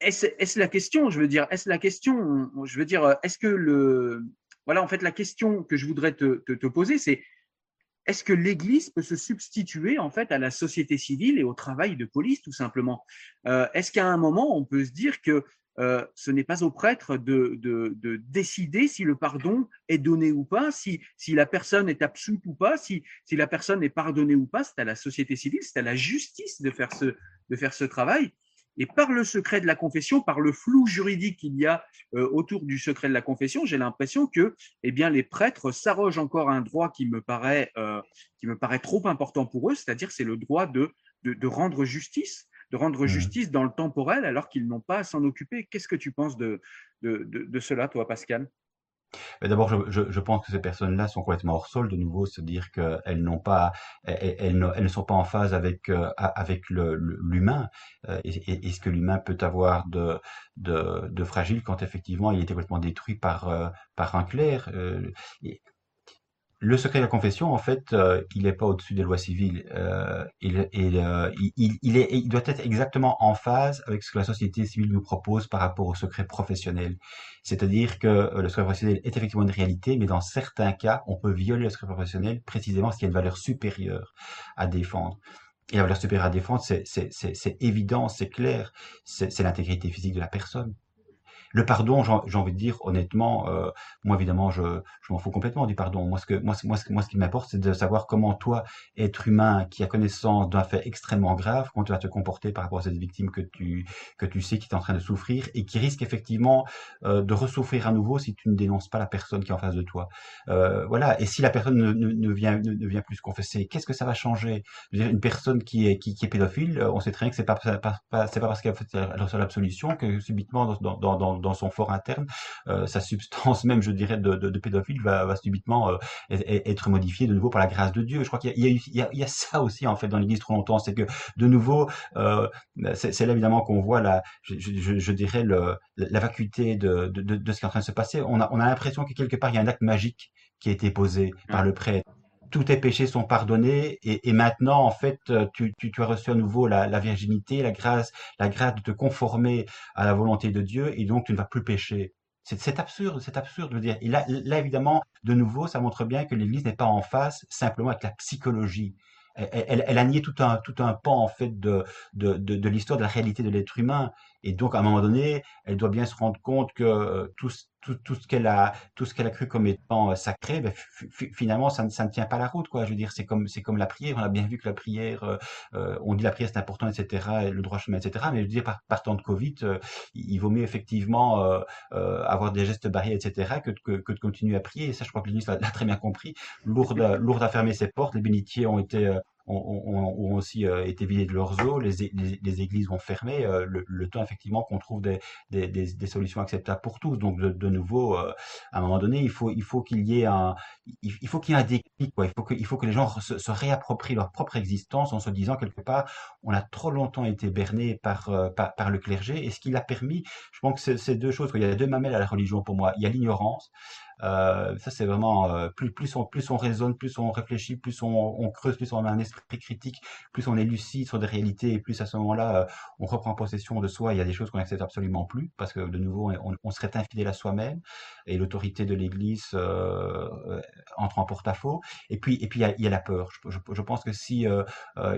Est-ce est la question Je veux dire, est-ce la question Je veux dire, est-ce que le. Voilà, en fait, la question que je voudrais te, te, te poser, c'est est-ce que l'Église peut se substituer en fait à la société civile et au travail de police, tout simplement? Euh, Est-ce qu'à un moment, on peut se dire que euh, ce n'est pas au prêtre de, de, de, décider si le pardon est donné ou pas, si, si la personne est absoute ou pas, si, si la personne est pardonnée ou pas, c'est à la société civile, c'est à la justice de faire ce, de faire ce travail. Et par le secret de la confession, par le flou juridique qu'il y a euh, autour du secret de la confession, j'ai l'impression que, eh bien, les prêtres s'arrogent encore un droit qui me paraît, euh, qui me paraît trop important pour eux, c'est-à-dire c'est le droit de, de, de, rendre justice, de rendre mmh. justice dans le temporel, alors qu'ils n'ont pas à s'en occuper. Qu'est-ce que tu penses de, de, de, cela, toi, Pascal? D'abord, je, je, pense que ces personnes-là sont complètement hors sol. De nouveau, se dire qu'elles n'ont pas, elles, ne, sont pas en phase avec euh, avec l'humain euh, et, ce que l'humain peut avoir de, de, de fragile quand effectivement il est complètement détruit par euh, par un clerc le secret de la confession, en fait, euh, il n'est pas au-dessus des lois civiles. Euh, il, euh, il, il, est, il doit être exactement en phase avec ce que la société civile nous propose par rapport au secret professionnel. C'est-à-dire que le secret professionnel est effectivement une réalité, mais dans certains cas, on peut violer le secret professionnel précisément parce qu'il y a une valeur supérieure à défendre. Et la valeur supérieure à défendre, c'est évident, c'est clair, c'est l'intégrité physique de la personne. Le pardon, j'ai envie de dire honnêtement, euh, moi évidemment, je, m'en fous complètement du pardon. Moi, ce que moi, moi, ce, moi, ce qui m'importe, c'est de savoir comment toi, être humain, qui a connaissance d'un fait extrêmement grave, comment tu vas te comporter par rapport à cette victime que tu que tu sais qui est en train de souffrir et qui risque effectivement euh, de ressouffrir à nouveau si tu ne dénonces pas la personne qui est en face de toi. Euh, voilà. Et si la personne ne, ne, vient ne, vient plus se confesser, qu'est-ce que ça va changer? Une personne qui est qui, est pédophile, on sait très bien que c'est pas, pas, c'est pas parce qu'elle a l'absolution que subitement dans dans son fort interne, euh, sa substance même, je dirais, de, de, de pédophile va, va subitement euh, être modifiée de nouveau par la grâce de Dieu. Je crois qu'il y, y, y, y, a ça aussi en fait dans l'Église trop longtemps, c'est que de nouveau, euh, c'est là évidemment qu'on voit la, je, je, je, dirais le, la vacuité de, de, de, ce qui est en train de se passer. On a, on a l'impression que quelque part il y a un acte magique qui a été posé par le prêtre tous tes péchés sont pardonnés et, maintenant en fait tu, tu, as reçu à nouveau la, virginité, la grâce, la grâce de te conformer à la volonté de Dieu et donc tu ne vas plus pécher. C'est absurde, c'est absurde de dire. Et là, là, évidemment, de nouveau, ça montre bien que l'Église n'est pas en face simplement avec la psychologie. Elle, a nié tout un, tout un pan en fait de, de l'histoire, de la réalité de l'être humain. Et donc, à un moment donné, elle doit bien se rendre compte que euh, tout, tout, tout ce qu'elle a, tout ce qu'elle a cru comme étant euh, sacré, ben, finalement, ça ne, ça ne tient pas la route, quoi. Je veux dire, c'est comme, c'est comme la prière. On a bien vu que la prière, euh, on dit la prière c'est important, etc., le droit chemin, etc. Mais je veux dire, par, par temps de Covid, il vaut mieux effectivement avoir des gestes barrières, etc., que, que, que, de continuer à prier. Et ça, je crois que l'Église l'a très bien compris. Lourde, lourde à fermer ses portes. Les bénitiers ont été ont, aussi euh, été vidés de leurs eaux, les, les, églises ont fermé, euh, le, temps effectivement qu'on trouve des, des, des, solutions acceptables pour tous. Donc de, de nouveau, euh, à un moment donné, il faut il faut qu'il y ait un il, faut qu'il y ait un déclic. Quoi. Il faut que il faut que les gens se, se, réapproprient leur propre existence en se disant quelque part, on a trop longtemps été berné par par, par le clergé et ce qui l'a permis, je pense que c'est deux choses. Il y a deux mamelles à la religion pour moi. Il y a l'ignorance. Euh, ça, c'est vraiment euh, plus plus on plus on raisonne, plus on réfléchit, plus on, on, creuse, plus on a un esprit critique, plus on est lucide sur des réalités, et plus à ce moment-là, euh, on reprend possession de soi. Il y a des choses qu'on n'accepte absolument plus parce que de nouveau, on, on serait infidèle à soi-même et l'autorité de l'Église entre en porte-à-faux. Et puis et puis il y y a la peur. Je, je, je, pense que si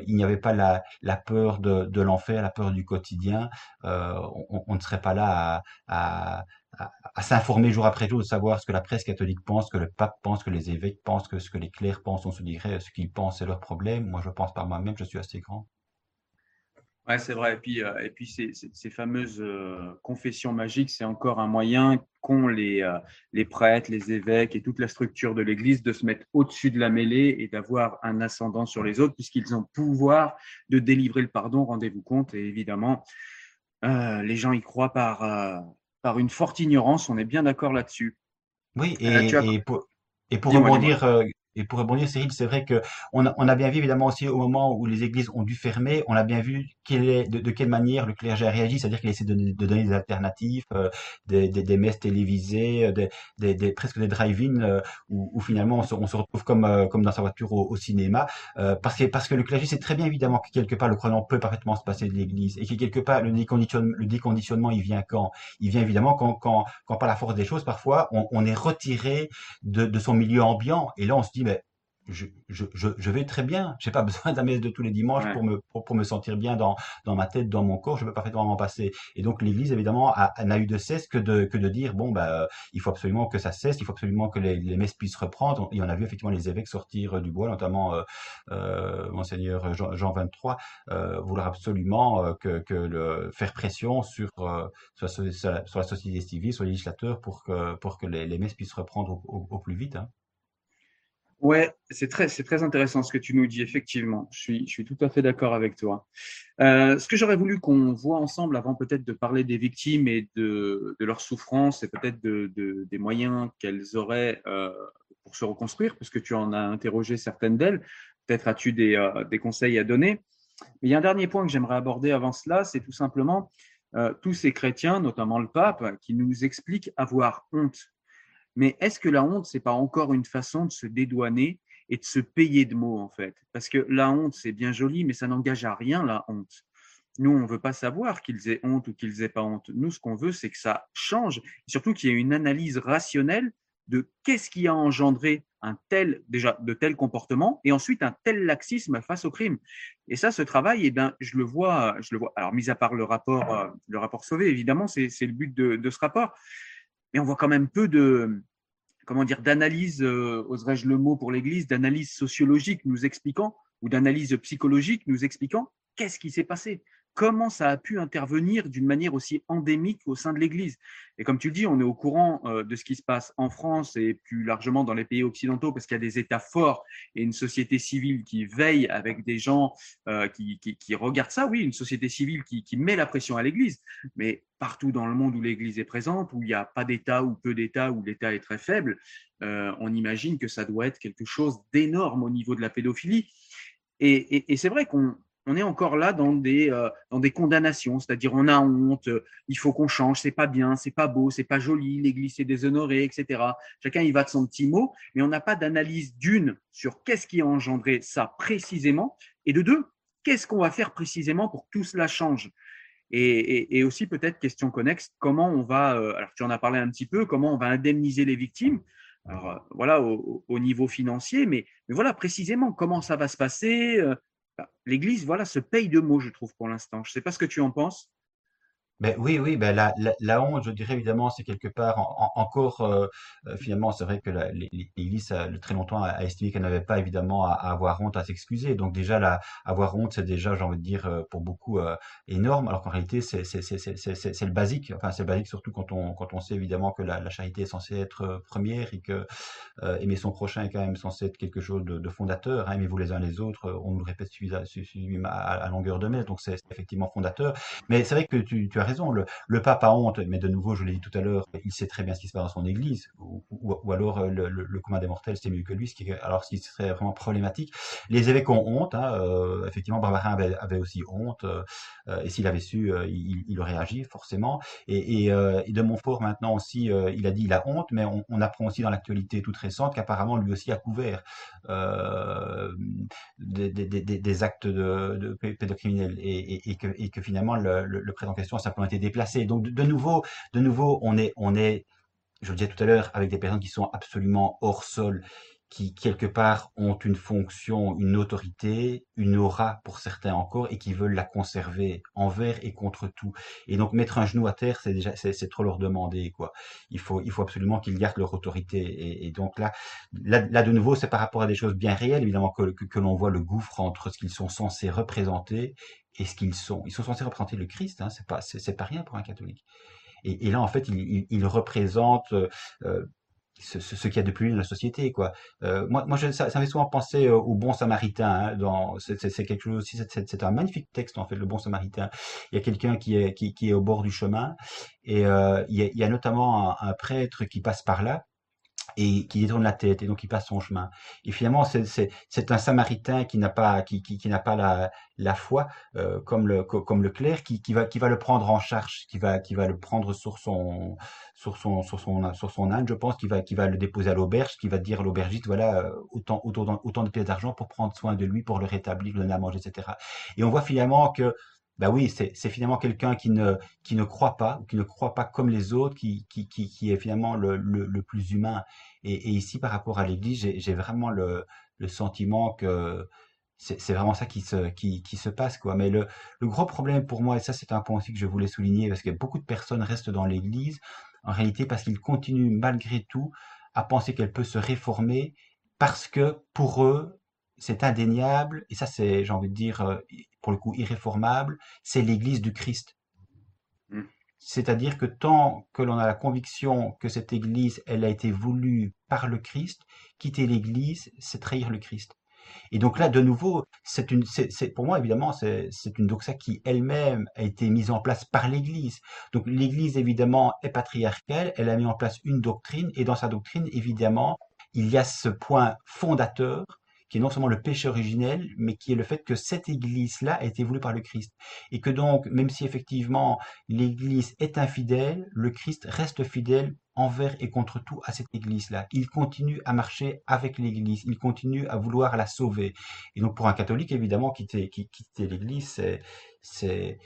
il n'y avait pas la, la peur de, de l'enfer, la peur du quotidien, on, on, ne serait pas là à, à à, s'informer jour après jour, de savoir ce que la presse catholique pense, que le pape pense, que les évêques pensent, ce que les clercs pensent, on se dirait ce qu'ils pensent, c'est leur problème. Moi, je pense par moi-même, je suis assez grand. Ouais, c'est vrai. Et puis, euh, et puis ces, fameuses euh, confessions magiques, c'est encore un moyen qu'ont les, euh, les prêtres, les évêques et toute la structure de l'Église de se mettre au-dessus de la mêlée et d'avoir un ascendant sur les autres, puisqu'ils ont pouvoir de délivrer le pardon, rendez-vous compte. Et évidemment, les gens y croient par, par une forte ignorance, on est bien d'accord là-dessus. Oui, euh, et, pour, et pour rebondir, euh, et pour rebondir, Cyril, c'est vrai que on a, on a, bien vu évidemment aussi au moment où les églises ont dû fermer, on a bien vu quelle est, de, quelle manière le clergé a réagi, c'est-à-dire qu'il essaie de, de, donner des alternatives, euh, des, des, des, messes télévisées, euh, des, des, presque des drive-in euh, où, où, finalement on se, on se, retrouve comme, euh, comme dans sa voiture au, au cinéma, parce que parce que le clergé sait très bien évidemment que quelque part le croyant peut parfaitement se passer de l'église et que quelque part le déconditionnement, le déconditionnement il vient quand? Il vient évidemment quand, quand, quand par la force des choses parfois on, on est retiré de, de son milieu ambiant et là on se dit je, je, je, vais très bien. J'ai pas besoin d'un messe de tous les dimanches pour me pour, me sentir bien dans dans ma tête, dans mon corps. Je peux parfaitement m'en passer. Et donc l'Église évidemment n'a eu de cesse que de que de dire bon bah il faut absolument que ça cesse, il faut absolument que les, les messes puissent reprendre. Et on a vu effectivement les évêques sortir du bois, notamment euh, euh, monseigneur Jean, Jean 23 euh, vouloir absolument euh, que que le faire pression sur euh, sur, sur, la, sur, la, société civile, sur les législateurs pour que pour que les, les messes puissent reprendre au, au, au plus vite. Hein. Ouais, c'est très, intéressant ce que tu nous dis, effectivement. Je suis, tout à fait d'accord avec toi. Euh, ce que j'aurais voulu qu'on voit ensemble avant peut-être de parler des victimes et de, de leurs souffrances et peut-être de, de, des moyens qu'elles auraient euh, pour se reconstruire, parce que tu en as interrogé certaines d'elles. Peut-être as-tu des, euh, des conseils à donner. Mais il y a un dernier point que j'aimerais aborder avant cela, c'est tout simplement tous ces chrétiens, notamment le pape, qui nous expliquent avoir honte mais est-ce que la honte, c'est pas encore une façon de se dédouaner et de se payer de mots, en fait? Parce que la honte, c'est bien joli, mais ça n'engage à rien, la honte. Nous, on ne veut pas savoir qu'ils aient honte ou qu'ils aient pas honte. Nous, ce qu'on veut, c'est que ça change, surtout qu'il y ait une analyse rationnelle de qu'est-ce qui a engendré un tel, déjà, de tels comportements, et ensuite un tel laxisme face au crime. Et ça, ce travail, eh bien, je le vois, je le vois. Alors, mis à part le rapport, euh, le rapport sauvé, évidemment, c'est le but de ce rapport, mais on voit quand même peu de, comment dire, d'analyse, euh, oserais-je le mot pour l'Église, d'analyse sociologique nous expliquant, ou d'analyse psychologique nous expliquant qu'est-ce qui s'est passé, comment ça a pu intervenir d'une manière aussi endémique au sein de l'Église. Et comme tu le dis, on est au courant euh, de ce qui se passe en France et plus largement dans les pays occidentaux parce qu'il y a des États forts et une société civile qui veille avec des gens euh, qui, regardent ça. Oui, une société civile qui, met la pression à l'Église. Mais partout dans le monde où l'Église est présente, où il n'y a pas d'État ou peu d'États, où l'État est très faible, euh, on imagine que ça doit être quelque chose d'énorme au niveau de la pédophilie. Et c'est vrai qu'on on est encore là dans des, euh, dans des condamnations, c'est-à-dire on a honte, euh, il faut qu'on change, c'est pas bien, c'est pas beau, c'est pas joli, l'Église est déshonorée, etc. Chacun y va de son petit mot, mais on n'a pas d'analyse d'une sur qu'est-ce qui a engendré ça précisément, et de deux, qu'est-ce qu'on va faire précisément pour que tout cela change. Et, aussi peut-être question connexe, comment on va, euh, alors tu en as parlé un petit peu, comment on va indemniser les victimes. Voilà au, au niveau financier, mais voilà précisément comment ça va se passer, l'Église, voilà, se paye de mots, je trouve, pour l'instant. Je ne sais pas ce que tu en penses. Ben oui, oui, ben la, la, la honte, je dirais évidemment, c'est quelque part en- en- encore, euh, euh, finalement, c'est vrai que l'Église, a, très longtemps, a, estimé qu'elle n'avait pas évidemment à, à avoir honte, à s'excuser. Donc déjà, la, avoir honte, c'est déjà, j'ai envie de dire, euh, pour beaucoup euh, énorme, alors qu'en réalité, c'est le basique. Enfin, c'est le basique surtout quand on, quand on sait évidemment que la, la charité est censée être euh, première et que euh, aimer son prochain est quand même censé être quelque chose de, de fondateur. Hein, Aimez-vous les uns les autres, euh, on nous le répète suffisamment à, à longueur de mètre, donc c'est effectivement fondateur. Mais c'est vrai que tu, le, pape a honte, mais de nouveau, je l'ai dit tout à l'heure, il sait très bien ce qui se passe dans son église, ou, alors euh, le, le, commun des mortels, c'est mieux que lui, ce qui, alors ce qui serait vraiment problématique. Les évêques ont honte, hein, euh, effectivement, Barbarin avait, aussi honte, euh, et s'il avait su, euh, il, il, aurait agi, forcément. Et, euh, de Montfort, maintenant aussi, euh, il a dit il a honte, mais on, apprend aussi dans l'actualité toute récente qu'apparemment, lui aussi a couvert des, actes de, de pédocriminels, et, que, finalement, le, le, en question a simplement été déplacé. Donc, de, nouveau, de nouveau, on est, on est, je le disais tout à l'heure, avec des personnes qui sont absolument hors sol, qui quelque part ont une fonction, une autorité, une aura pour certains encore, et qui veulent la conserver envers et contre tout. Et donc mettre un genou à terre, c'est déjà, c'est trop leur demander, quoi. Il faut, il faut absolument qu'ils gardent leur autorité. Et, donc là, là, là, de nouveau, c'est par rapport à des choses bien réelles, évidemment, que l'on voit le gouffre entre ce qu'ils sont censés représenter et ce qu'ils sont. Ils sont censés représenter le Christ, hein, c'est pas, c'est pas rien pour un catholique. Et, là, en fait, il, il, il représente euh, ce, qu'il y a de plus dans la société, quoi. Euh, moi, moi, ça, ça m'a souvent pensé au bon Samaritain. Hein, c'est, quelque chose aussi. C'est, un magnifique texte, en fait, le bon Samaritain. Il y a quelqu'un qui est, qui, est au bord du chemin, et euh, il, y a, notamment un prêtre qui passe par là et qui détourne la tête et donc il passe son chemin. Et finalement, c'est un Samaritain qui n'a pas qui, n'a pas la, foi euh, comme le clerc qui, va le prendre en charge, qui va qui va le prendre sur son âne, je pense, qui va le déposer à l'auberge, qui va dire à l'aubergiste voilà autant autant autant de pièces d'argent pour prendre soin de lui, pour le rétablir, le donner à manger, etc. Et on voit finalement que ben oui, c'est finalement quelqu'un qui ne, qui ne croit pas, qui ne croit pas comme les autres, qui, qui, qui, est finalement le, le, plus humain. Et, ici, par rapport à l'Église, j'ai vraiment le, le sentiment que c'est vraiment ça qui se, qui, qui se passe. quoi. Mais le, le gros problème pour moi, et ça c'est un point aussi que je voulais souligner, parce que beaucoup de personnes restent dans l'Église, en réalité parce qu'ils continuent malgré tout à penser qu'elle peut se réformer, parce que pour eux, c'est indéniable, et ça c'est, j'ai envie de dire, pour le coup irréformable, c'est l'Église du Christ. Mmh. C'est-à-dire que tant que l'on a la conviction que cette Église, elle a été voulue par le Christ, quitter l'Église, c'est trahir le Christ. Et donc là, de nouveau, c'est une, c'est, pour moi évidemment, c'est, une doxa qui elle-même a été mise en place par l'Église. Donc l'Église évidemment est patriarcale, elle a mis en place une doctrine, et dans sa doctrine évidemment, il y a ce point fondateur qui est non seulement le péché originel, mais qui est le fait que cette Église-là a été voulue par le Christ. Et que donc, même si effectivement l'Église est infidèle, le Christ reste fidèle envers et contre tout à cette Église-là. Il continue à marcher avec l'Église, il continue à vouloir la sauver. Et donc pour un catholique, évidemment, quitter, l'Église, c'est c'est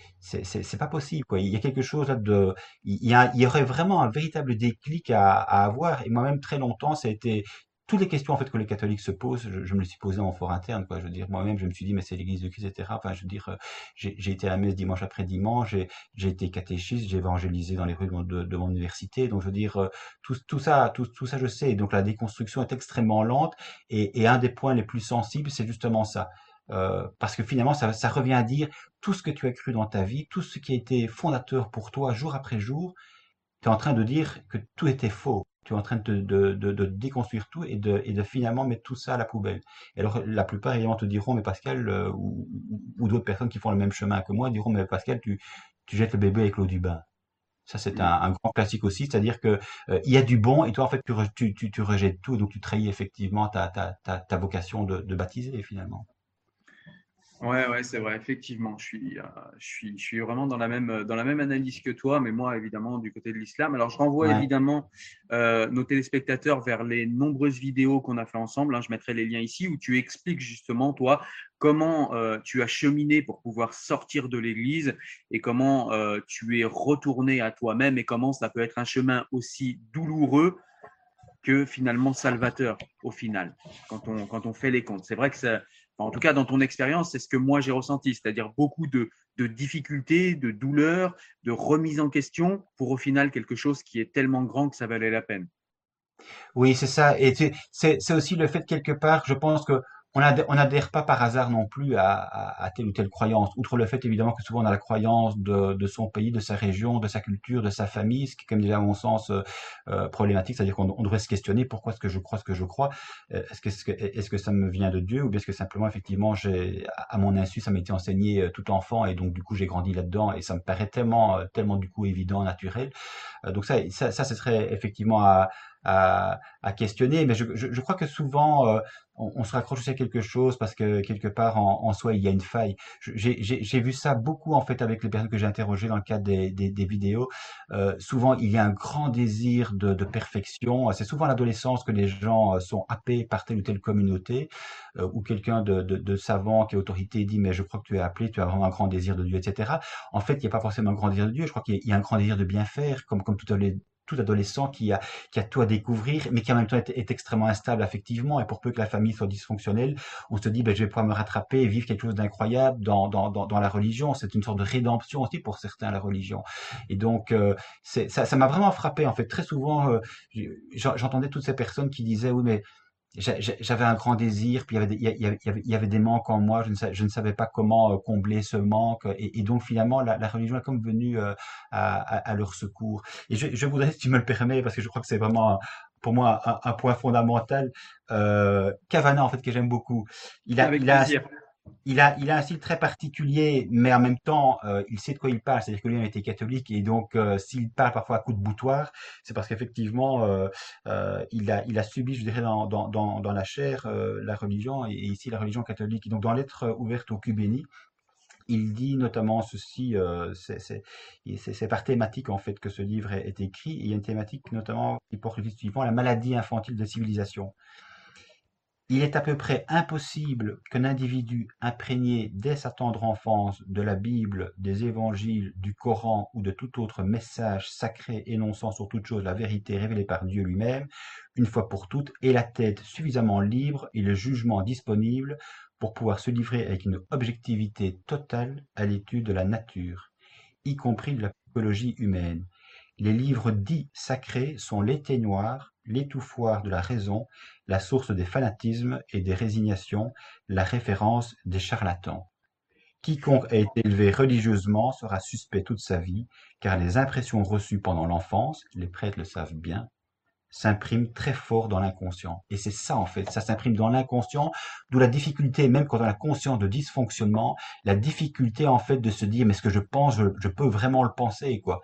c'est pas possible quoi. Il y a quelque chose de il y, a, il y aurait vraiment un véritable déclic à, à avoir et moi-même très longtemps ça a été toutes les questions en fait que les catholiques se posent, je, me les suis posées en fort interne. Je veux dire, moi-même, je me suis dit, mais c'est l'Église de Christ, etc. Enfin, je veux dire, euh, j'ai été à la messe dimanche après dimanche, j'ai été catéchiste, j'ai évangélisé dans les rues de, mon université. Donc, je veux dire, euh, tout, ça, tout, ça, je sais. Donc, la déconstruction est extrêmement lente, et, et un des points les plus sensibles, c'est justement ça. Euh, parce que finalement, ça, ça revient à dire tout ce que tu as cru dans ta vie, tout ce qui a été fondateur pour toi jour après jour, tu es en train de dire que tout était faux tu es en train de, de, de, déconstruire tout et de, et de finalement mettre tout ça à la poubelle. Et alors, la plupart, évidemment, te diront, mais Pascal, euh, ou, ou d'autres personnes qui font le même chemin que moi, diront, mais Pascal, tu, tu jettes le bébé avec l'eau du bain. Ça, c'est un, un, grand classique aussi, c'est-à-dire que euh, il y a du bon et toi, en fait, tu, tu, tu, rejettes tout, donc tu trahis effectivement ta, ta, ta, ta vocation de, de baptiser, finalement. Ouais, ouais, c'est vrai, effectivement. Je suis, euh, je, suis, je suis vraiment dans la, même, dans la même analyse que toi, mais moi, évidemment, du côté de l'islam. Alors, je renvoie évidemment euh, nos téléspectateurs vers les nombreuses vidéos qu'on a fait ensemble. Hein. je mettrai les liens ici où tu expliques justement, toi, comment euh, tu as cheminé pour pouvoir sortir de l'Église et comment tu es retourné à toi-même et comment ça peut être un chemin aussi douloureux que finalement salvateur au final, quand on, quand on fait les comptes. C'est vrai que ça en tout cas dans ton expérience, c'est ce que moi j'ai ressenti, c'est-à-dire beaucoup de, difficultés, de douleurs, de remise en question pour au final quelque chose qui est tellement grand que ça valait la peine. Oui, c'est ça. Et c'est aussi le fait quelque part, je pense que on n'adhère pas par hasard non plus à, à, telle ou telle croyance. Outre le fait évidemment que souvent on a la croyance de, de son pays, de sa région, de sa culture, de sa famille, ce qui est même déjà à mon sens euh, euh problématique, c'est-à-dire qu'on devrait se questionner pourquoi est-ce que je crois ce que je crois? Euh, est-ce que est-ce que, est que ça me vient de Dieu? Ou bien est-ce que simplement effectivement j'ai à mon insu ça m'a été enseigné euh, tout enfant et donc du coup j'ai grandi là-dedans et ça me paraît tellement tellement du coup évident, naturel. donc ça ça, ça ce serait effectivement à à, à questionner. Mais je, je, je, crois que souvent, euh, on, on, se raccroche aussi à quelque chose parce que quelque part en, en soi, il y a une faille. J'ai vu ça beaucoup en fait avec les personnes que j'ai interrogées dans le cadre des, des, des vidéos. Euh, souvent, il y a un grand désir de, de perfection. C'est souvent à l'adolescence que les gens euh, sont happés par telle ou telle communauté euh, où quelqu'un de, de, de, savant qui est autorité dit mais je crois que tu es appelé, tu as vraiment un grand désir de Dieu, etc. En fait, il n'y a pas forcément un grand désir de Dieu. Je crois qu'il y, a un grand désir de bien faire, comme comme tout à l'heure tout adolescent qui a, qui a tout à découvrir, mais qui en même temps est, extrêmement instable affectivement. Et pour peu que la famille soit dysfonctionnelle, on se dit, ben, je vais pouvoir me rattraper et vivre quelque chose d'incroyable dans, dans, dans, dans, la religion. C'est une sorte de rédemption aussi pour certains, la religion. Et donc, euh, ça, ça m'a vraiment frappé. En fait, très souvent, euh, j'entendais toutes ces personnes qui disaient, oui, mais j'avais un grand désir, puis il y, avait des, il, y avait, il y avait des manques en moi, je ne, savais, je ne savais pas comment euh, combler ce manque, et, et donc finalement la, la, religion est comme venue euh, à, à, leur secours. Et je, je, voudrais, si tu me le permets, parce que je crois que c'est vraiment pour moi un, un point fondamental, euh, Cavana en fait que j'aime beaucoup. Il a, Avec il a, il a, un style très particulier, mais en même temps, euh, il sait de quoi il parle. C'est-à-dire que lui a été catholique et donc, euh, s'il parle parfois à coup de boutoir, c'est parce qu'effectivement, euh, il, a, subi, je dirais, dans, la chair la religion et, ici la religion catholique. donc, dans l'être ouverte au cul béni, il dit notamment ceci, c'est par thématique en fait que ce livre est, est écrit. il y a une thématique notamment qui porte le titre suivant, la maladie infantile de civilisation. Il est à peu près impossible qu'un individu imprégné dès sa tendre enfance de la Bible, des évangiles, du Coran ou de tout autre message sacré énonçant sur toute chose la vérité révélée par Dieu lui-même, une fois pour toutes, ait la tête suffisamment libre et le jugement disponible pour pouvoir se livrer avec une objectivité totale à l'étude de la nature, y compris de la psychologie humaine. Les livres dits sacrés sont l'éteignoir, l'étouffoir de la raison, la source des fanatismes et des résignations, la référence des charlatans. Quiconque a été élevé religieusement sera suspect toute sa vie, car les impressions reçues pendant l'enfance, les prêtres le savent bien, s'impriment très fort dans l'inconscient. Et c'est ça, en fait, ça s'imprime dans l'inconscient, d'où la difficulté, même quand on a conscience de dysfonctionnement, la difficulté, en fait, de se dire, mais ce que je pense, je, peux vraiment le penser, quoi.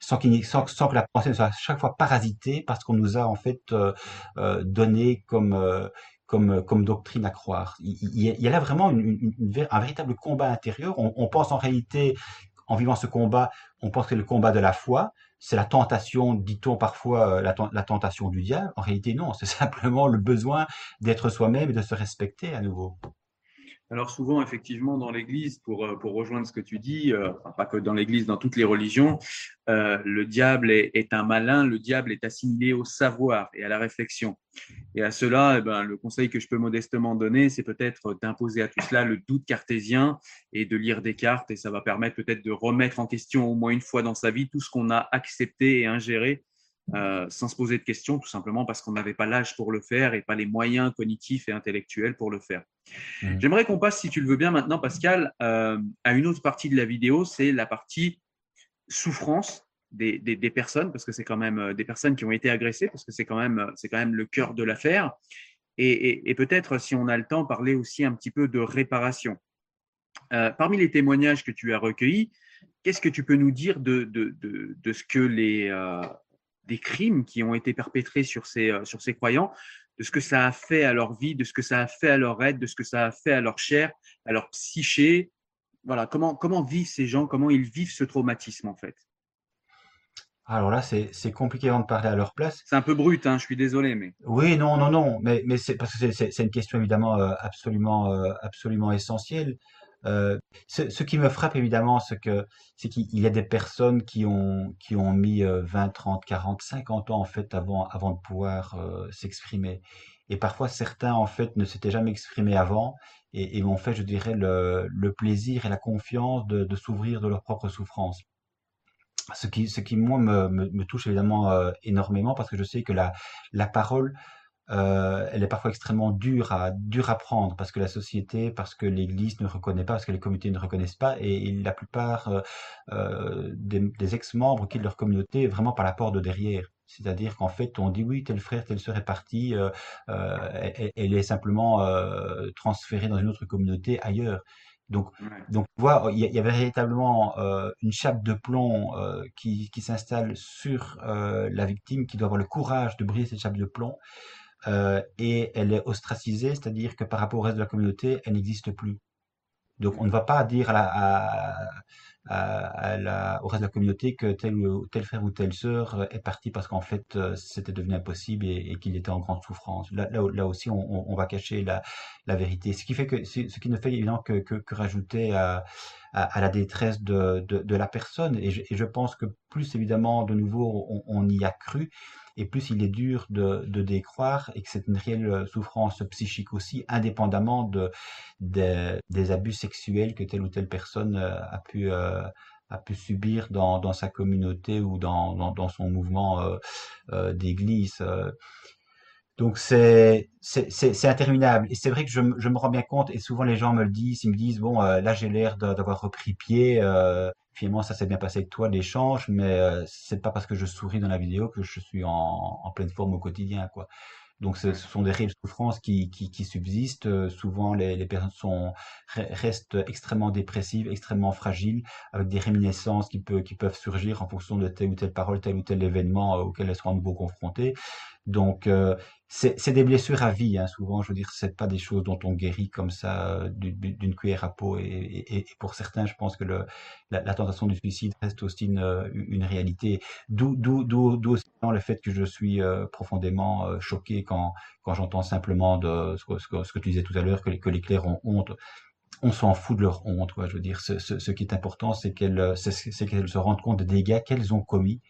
Sans, qu'il, sans, sans que la pensée soit à chaque fois parasitée parce qu'on nous a, en fait, euh, euh, donné comme, euh, comme, comme doctrine à croire. Il, y a là vraiment une, un véritable combat intérieur. On, on pense en réalité, en vivant ce combat, on pense que le combat de la foi, c'est la tentation, dit-on parfois, euh, la, tentation du diable. En réalité, non, c'est simplement le besoin d'être soi-même et de se respecter à nouveau. Alors souvent, effectivement, dans l'Église, pour, euh, pour rejoindre ce que tu dis, euh, pas que dans l'Église, dans toutes les religions, euh, le diable est, un malin, le diable est assimilé au savoir et à la réflexion. Et à cela, eh ben, le conseil que je peux modestement donner, c'est peut-être d'imposer à tout cela le doute cartésien et de lire des cartes, et ça va permettre peut-être de remettre en question au moins une fois dans sa vie tout ce qu'on a accepté et ingéré euh, sans se poser de questions, tout simplement parce qu'on n'avait pas l'âge pour le faire et pas les moyens cognitifs et intellectuels pour le faire. Mmh. J'aimerais qu'on passe, si tu le veux bien maintenant, Pascal, euh, à une autre partie de la vidéo, c'est la partie souffrance des, des, des personnes, parce que c'est quand même euh, des personnes qui ont été agressées, parce que c'est quand même, c'est quand même le cœur de l'affaire. Et, et, et peut-être, si on a le temps, parler aussi un petit peu de réparation. Euh, parmi les témoignages que tu as recueillis, qu'est-ce que tu peux nous dire de, de, de, de ce que les, des crimes qui ont été perpétrés sur ces, euh, sur ces croyants, de ce que ça a fait à leur vie, de ce que ça a fait à leur aide, de ce que ça a fait à leur chair, à leur psyché. Voilà, comment, comment vivent ces gens, comment ils vivent ce traumatisme en fait? Alors là, c'est compliqué de parler à leur place. C'est un peu brut, hein, je suis désolé, mais. Oui, non, non, non, mais, mais c'est parce que c'est une question évidemment euh, absolument, euh, absolument essentielle. Euh, ce, qui me frappe évidemment, c'est qu'il y a des personnes qui ont mis 20, 30, 40, 50 ans en fait avant de pouvoir euh, s'exprimer. Et parfois certains en fait ne s'étaient jamais exprimés avant et, et fait, je dirais, le, plaisir et la confiance de, s'ouvrir de leur propre souffrance. Ce qui, ce qui moi me, touche évidemment euh, énormément parce que je sais que la parole euh, elle est parfois extrêmement dure à dure à prendre parce que la société, parce que l'Église ne reconnaît pas, parce que les communautés ne reconnaissent pas, et, la plupart euh, euh, des, ex-membres quittent leur communauté vraiment par la porte de derrière. C'est-à-dire qu'en fait, on dit oui, tel frère, tel sœur est parti, euh, elle, elle, est simplement transférée dans une autre communauté ailleurs. Donc, donc, tu vois, il y, a véritablement euh, une chape de plomb euh, qui, qui s'installe sur euh, la victime, qui doit avoir le courage de briser cette chape de plomb euh, et elle est ostracisée, c'est-à-dire que par rapport au reste de la communauté, elle n'existe plus. Donc on ne va pas dire à, au reste de la communauté que tel, tel frère ou telle sœur est parti parce qu'en fait euh, c'était devenu impossible et, qu'il était en grande souffrance. Là, aussi on, va cacher la, vérité. Ce qui fait que ce qui ne fait évidemment que, rajouter à, la détresse de, la personne. Et je, pense que plus évidemment de nouveau on y a cru, et plus il est dur de, de décroire et que c'est une réelle souffrance psychique aussi, indépendamment de, des abus sexuels que telle ou telle personne euh, a pu euh, a pu subir dans, dans sa communauté ou dans, dans, son mouvement euh, euh d'église. Donc c'est interminable et c'est vrai que je, je, me rends bien compte et souvent les gens me le disent, ils me disent bon là j'ai l'air d'avoir repris pied, euh, finalement ça s'est bien passé avec toi l'échange, mais euh, c'est pas parce que je souris dans la vidéo que je suis en, en pleine forme au quotidien quoi. Donc ce, sont des réelles souffrances qui, qui, qui subsistent. Euh, souvent les, les personnes sont restent extrêmement dépressives, extrêmement fragiles, avec des réminiscences qui, peut, qui peuvent surgir en fonction de telle ou telle parole, tel ou tel événement euh, auquel elles seront à nouveau confrontées. Donc, euh, c'est des blessures à vie, hein, souvent. Je veux dire, c'est pas des choses dont on guérit comme ça euh, d'une cuillère à peau. Et, pour certains, je pense que la, tentation du suicide reste aussi une, une réalité. D'où le fait que je suis euh, profondément euh, choqué quand, j'entends simplement ce que, ce, que, tu disais tout à l'heure, que, que les clercs ont honte on s'en fout de leur honte. Quoi. Je veux dire, ce, qui est important, c'est qu'elles se rendent compte des dégâts qu'elles ont commis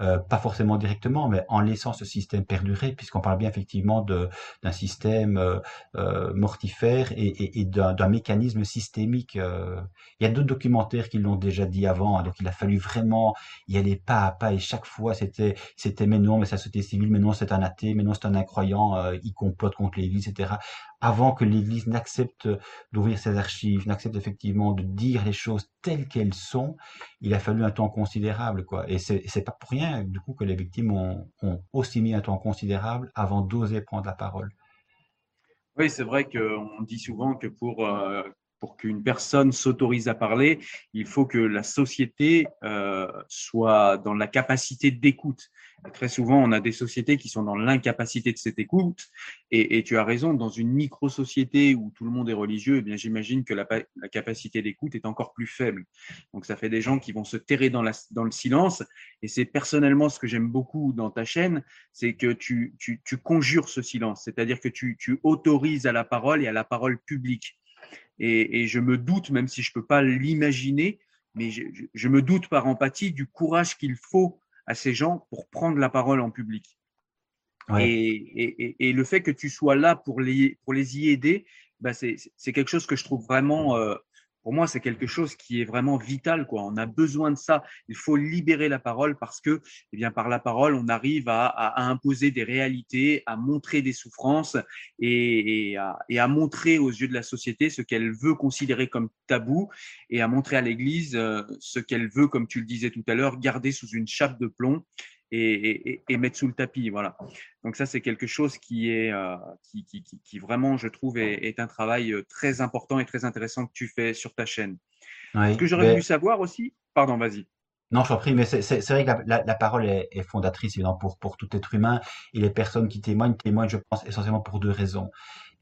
euh, pas forcément directement, mais en laissant ce système perdurer, puisqu'on parle bien effectivement d'un système euh, euh, mortifère et, d'un mécanisme systémique. il y a d'autres documentaires qui l'ont déjà dit avant, hein, donc il a fallu vraiment y aller pas à pas, et chaque fois c'était c'était mais non, mais ça c'était civil, mais non c'est un athée, mais non c'est un incroyant, il complote contre l'Église, etc avant que l'Église n'accepte d'ouvrir ses archives, n'accepte effectivement de dire les choses telles qu'elles sont, il a fallu un temps considérable, quoi. Et c'est, pas pour rien, du coup, que les victimes ont, aussi mis un temps considérable avant d'oser prendre la parole. Oui, c'est vrai qu'on dit souvent que pour euh, pour qu'une personne s'autorise à parler, il faut que la société euh, soit dans la capacité d'écoute. Très souvent, on a des sociétés qui sont dans l'incapacité de cette écoute. Et, tu as raison, dans une micro-société où tout le monde est religieux, eh bien, j'imagine que la, capacité d'écoute est encore plus faible. Donc, ça fait des gens qui vont se terrer dans, le silence. Et c'est personnellement ce que j'aime beaucoup dans ta chaîne, c'est que tu, conjures ce silence. C'est-à-dire que tu autorises à la parole et à la parole publique. Et, je me doute, même si je ne peux pas l'imaginer, mais je, me doute par empathie du courage qu'il faut à ces gens pour prendre la parole en public. Et, le fait que tu sois là pour les, pour les y aider, bah c'est quelque chose que je trouve vraiment euh, pour moi, c'est quelque chose qui est vraiment vital. Quoi. On a besoin de ça. Il faut libérer la parole parce que, eh bien, par la parole, on arrive à, imposer des réalités, à montrer des souffrances et, et, à, et, à, montrer aux yeux de la société ce qu'elle veut considérer comme tabou et à montrer à l'Église euh, ce qu'elle veut, comme tu le disais tout à l'heure, garder sous une chape de plomb et, et, mettre sous le tapis. Voilà. Donc ça, c'est quelque chose qui est euh, qui, qui, qui, vraiment, je trouve, est, est, un travail euh, très important et très intéressant que tu fais sur ta chaîne. Ce que j'aurais voulu savoir aussi, pardon, vas-y. Non, je t'en prie, mais c'est vrai que la, la, parole est, est, fondatrice évidemment pour, pour tout être humain et les personnes qui témoignent témoignent, je pense, essentiellement pour deux raisons.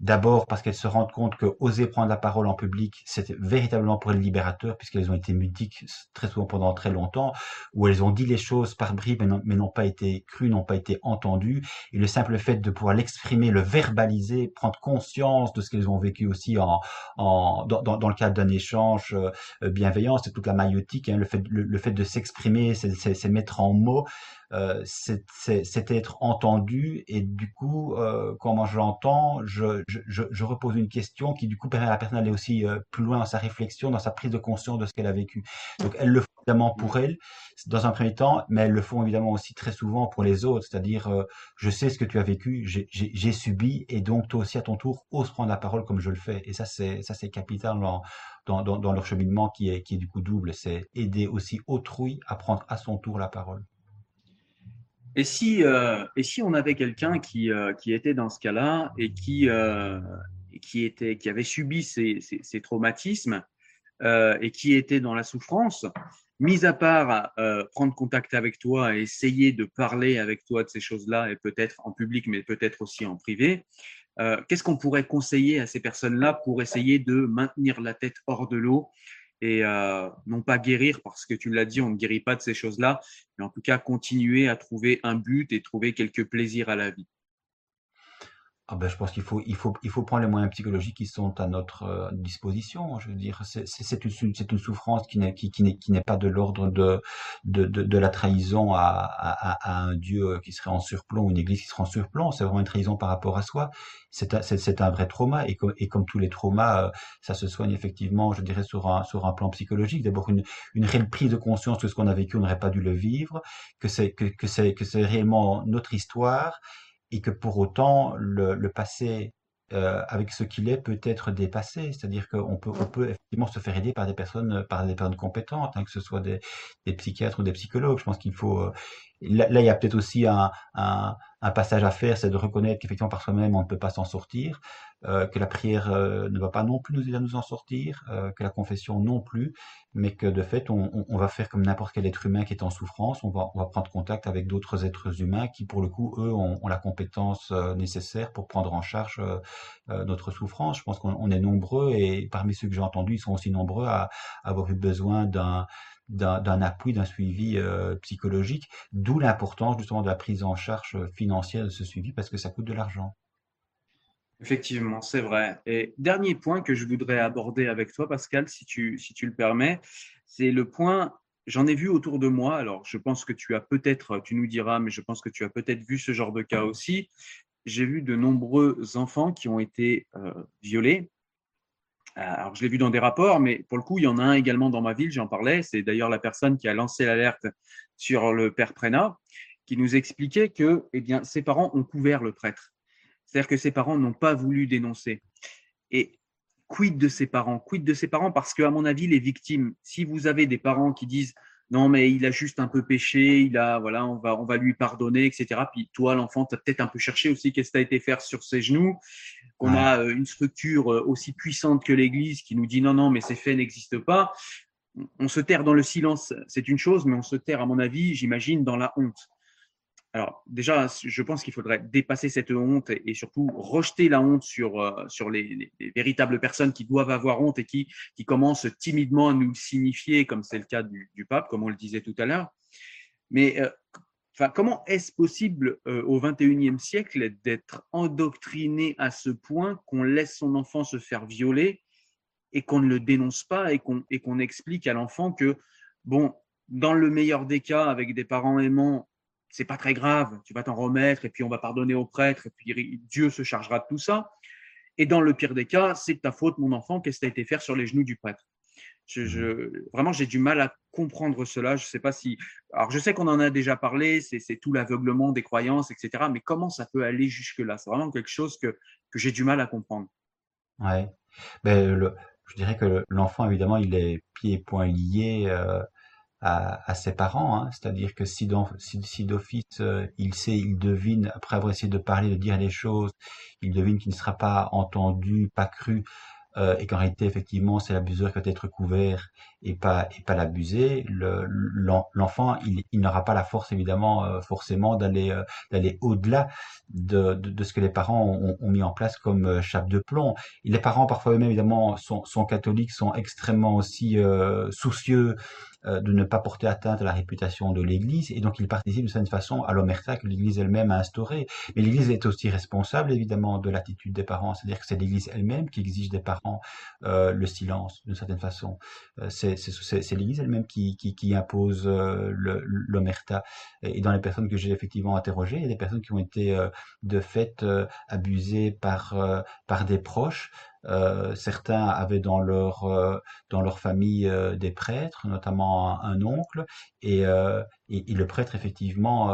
D'abord parce qu'elles se rendent compte que oser prendre la parole en public, c'est véritablement pour elles libérateur, puisqu'elles ont été mudiques très souvent pendant très longtemps, où elles ont dit les choses par bribes, mais n'ont pas été crues, n'ont pas été entendues. Et le simple fait de pouvoir l'exprimer, le verbaliser, prendre conscience de ce qu'elles ont vécu aussi en, en dans, le cadre d'un échange euh, bienveillant, c'est toute la maïotique, hein, le fait, le, fait de s'exprimer, c'est mettre en mots, euh, c'est être entendu et du coup, euh, quand moi je l'entends, je, je, je, repose une question qui du coup permet à la personne d'aller aussi euh, plus loin dans sa réflexion, dans sa prise de conscience de ce qu'elle a vécu. Donc elles le font évidemment pour elle dans un premier temps, mais elles le font évidemment aussi très souvent pour les autres, c'est-à-dire euh, je sais ce que tu as vécu, j'ai subi et donc toi aussi à ton tour ose prendre la parole comme je le fais. Et ça c'est ça c'est capital dans, dans, dans, dans leur cheminement qui est qui est du coup double, c'est aider aussi autrui à prendre à son tour la parole. Et si, euh, et si on avait quelqu'un qui, euh, qui était dans ce cas-là et qui, euh, qui, était, qui avait subi ces, ces, ces traumatismes et qui était dans la souffrance, mis à part prendre contact avec toi et essayer de parler avec toi de ces choses-là, et peut-être en public, mais peut-être aussi en privé, qu'est-ce qu'on pourrait conseiller à ces personnes-là pour essayer de maintenir la tête hors de l'eau et euh, non pas guérir parce que tu l'as dit, on ne guérit pas de ces choses-là, mais en tout cas continuer à trouver un but et trouver quelques plaisirs à la vie. Ah ben, je pense qu'il faut, il faut, il faut prendre les moyens psychologiques qui sont à notre euh, disposition. Je veux dire, c'est une, une souffrance qui n'est, qui, qui n'est, pas de l'ordre de, de, de, la trahison à, à, à, un Dieu qui serait en surplomb, une Église qui serait en surplomb. C'est vraiment une trahison par rapport à soi. C'est un, un vrai trauma et, et comme tous les traumas, euh, ça se soigne effectivement, je dirais, sur un, sur un plan psychologique. D'abord une, une réelle prise de conscience que ce qu'on a vécu, on n'aurait pas dû le vivre, que c'est, que c'est, que c'est réellement notre histoire et que pour autant le, le passé euh, avec ce qu'il est peut être dépassé, c'est-à-dire qu'on peut, on peut effectivement se faire aider par des personnes, par des personnes compétentes, hein, que ce soit des, des, psychiatres ou des psychologues. Je pense qu'il faut, euh, là, il y a peut-être aussi un, un, un, passage à faire, c'est de reconnaître qu'effectivement par soi-même on ne peut pas s'en sortir, que la prière euh, ne va pas non plus nous aider à nous en sortir, euh, que la confession non plus, mais que de fait on, va faire comme n'importe quel être humain qui est en souffrance, on va, prendre contact avec d'autres êtres humains qui pour le coup eux ont, la compétence nécessaire pour prendre en charge notre souffrance. Je pense qu'on est nombreux et parmi ceux que j'ai entendus, ils sont aussi nombreux à, avoir eu besoin d'un d'un appui, d'un suivi euh, psychologique, d'où l'importance justement de la prise en charge euh, financière de ce suivi parce que ça coûte de l'argent. Effectivement, c'est vrai. Et dernier point que je voudrais aborder avec toi, Pascal, si tu, si tu le permets, c'est le point j'en ai vu autour de moi. Alors, je pense que tu as peut-être, tu nous diras, mais je pense que tu as peut-être vu ce genre de cas aussi. J'ai vu de nombreux enfants qui ont été euh, violés. Euh, alors, je l'ai vu dans des rapports, mais pour le coup, il y en a un également dans ma ville, j'en parlais. C'est d'ailleurs la personne qui a lancé l'alerte sur le père Prénat, qui nous expliquait que eh bien, ses parents ont couvert le prêtre. C'est-à-dire que ses parents n'ont pas voulu dénoncer. Et quid de ses parents? Quid de ses parents? Parce qu'à mon avis, les victimes, si vous avez des parents qui disent non, mais il a juste un peu péché, il a, voilà, on va, on va lui pardonner, etc. Puis toi, l'enfant, tu as peut-être un peu cherché aussi qu'est-ce que tu as été faire sur ses genoux, qu'on a euh, une structure euh, aussi puissante que l'Église qui nous dit non, non, mais ces faits n'existent pas. On se terre dans le silence, c'est une chose, mais on se terre, à mon avis, j'imagine, dans la honte. Alors déjà, je pense qu'il faudrait dépasser cette honte et, surtout rejeter la honte sur, euh, sur les, véritables personnes qui doivent avoir honte et qui, qui commencent timidement à nous signifier, comme c'est le cas du, pape, comme on le disait tout à l'heure. Mais euh, enfin, comment est-ce possible euh, au XXIe siècle d'être endoctriné à ce point qu'on laisse son enfant se faire violer et qu'on ne le dénonce pas et qu'on explique à l'enfant que, bon, dans le meilleur des cas, avec des parents aimants, c'est pas très grave, tu vas t'en remettre et puis on va pardonner au prêtre et puis Dieu se chargera de tout ça. Et dans le pire des cas, c'est de ta faute, mon enfant, qu'est-ce que tu as été faire sur les genoux du prêtre? Je, mmh. Vraiment, j'ai du mal à comprendre cela. Je sais pas si. Alors, je sais qu'on en a déjà parlé, c'est tout l'aveuglement des croyances, etc. Mais comment ça peut aller jusque-là? C'est vraiment quelque chose que, que j'ai du mal à comprendre. Ouais. Ben, le, je dirais que l'enfant, évidemment, il est pieds et poings liés. Euh, à, ses parents, hein. c'est-à-dire que si, si, d'office euh, il sait, il devine, après avoir essayé de parler, de dire les choses, il devine qu'il ne sera pas entendu, pas cru, euh, et qu'en réalité effectivement c'est l'abuseur qui va être couvert et pas et pas l'abuser, l'enfant il, il n'aura pas la force évidemment euh, forcément d'aller d'aller au-delà de, de, ce que les parents ont, ont mis en place comme chape de plomb. Les parents parfois eux-mêmes évidemment sont, sont catholiques, sont extrêmement aussi soucieux euh, de ne pas porter atteinte à la réputation de l'Église, et donc il participe de cette façon à l'omerta que l'Église elle-même a instauré. Mais l'Église est aussi responsable, évidemment, de l'attitude des parents, c'est-à-dire que c'est l'Église elle-même qui exige des parents euh, le silence, d'une certaine façon. Euh, c'est l'Église elle-même qui, qui, qui, impose euh, l'omerta. Et dans les personnes que j'ai effectivement interrogées, il y a des personnes qui ont été de fait abusées par, par des proches, euh, certains avaient dans leur euh, dans leur famille euh, des prêtres, notamment un, oncle, et, et, le prêtre effectivement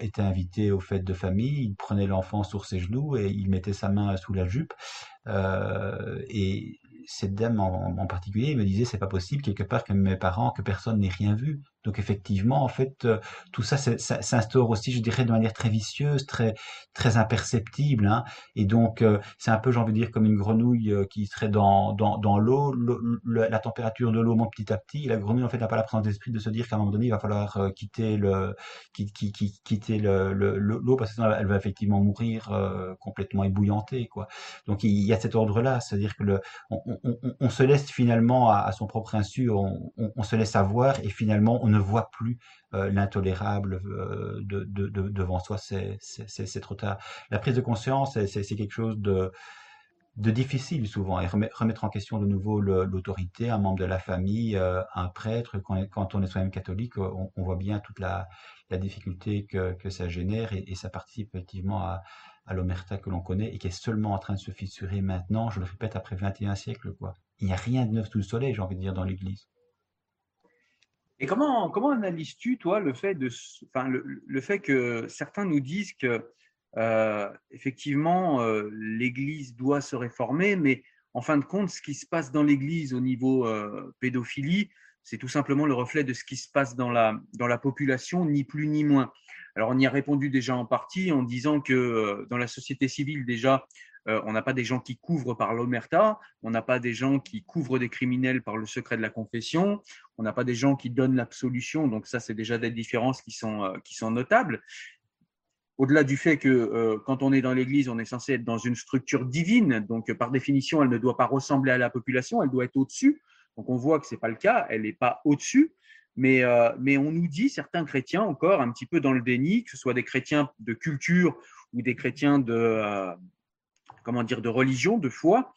était invité aux fêtes de famille. Il prenait l'enfant sur ses genoux et il mettait sa main sous la jupe. et cette dame en, particulier me disait c'est pas possible quelque part que mes parents que personne n'ait rien vu donc effectivement en fait euh, tout ça s'instaure aussi je dirais de manière très vicieuse très très imperceptible hein. et donc euh, c'est un peu j'ai envie de dire comme une grenouille euh, qui serait dans dans, dans l'eau. La température de l'eau monte petit à petit. La grenouille en fait n'a pas la présence d'esprit de se dire qu'à un moment donné il va falloir quitter le quitter le l'eau parce que sinon elle va effectivement mourir complètement ébouillantée quoi. Donc il y a cet ordre là c'est à dire que le on, se laisse finalement à, son propre insu, on, se laisse avoir et finalement on ne voit plus euh, l'intolérable euh, de, devant soi. C'est trop tard. La prise de conscience, c'est quelque chose de, difficile souvent et remettre en question de nouveau l'autorité, un membre de la famille, euh, un prêtre, quand, on est soi-même catholique, on, voit bien toute la, difficulté que, ça génère et ça participe effectivement à, à l'omerta que l'on connaît et qui est seulement en train de se fissurer maintenant, je le répète, après 21 siècles. Quoi. Il n'y a rien de neuf sous le soleil, j'ai envie de dire, dans l'Église. Et comment, comment analyses-tu, toi, le fait, de, enfin, le, fait que certains nous disent que, euh, effectivement, euh, l'Église doit se réformer, mais en fin de compte, ce qui se passe dans l'Église au niveau euh, pédophilie, c'est tout simplement le reflet de ce qui se passe dans la, dans la population, ni plus ni moins. Alors, on y a répondu déjà en partie en disant que dans la société civile, déjà, euh, on n'a pas des gens qui couvrent par l'omerta, on n'a pas des gens qui couvrent des criminels par le secret de la confession, on n'a pas des gens qui donnent l'absolution. Donc, ça, c'est déjà des différences qui sont, euh, qui sont notables. Au-delà du fait que quand on est dans l'Église, on est censé être dans une structure divine, donc par définition, elle ne doit pas ressembler à la population, elle doit être au-dessus. Donc on voit que ce n'est pas le cas, elle n'est pas au-dessus. Mais, euh, mais on nous dit, certains chrétiens encore, un petit peu dans le déni, que ce soit des chrétiens de culture ou des chrétiens de, euh, comment dire, de religion, de foi,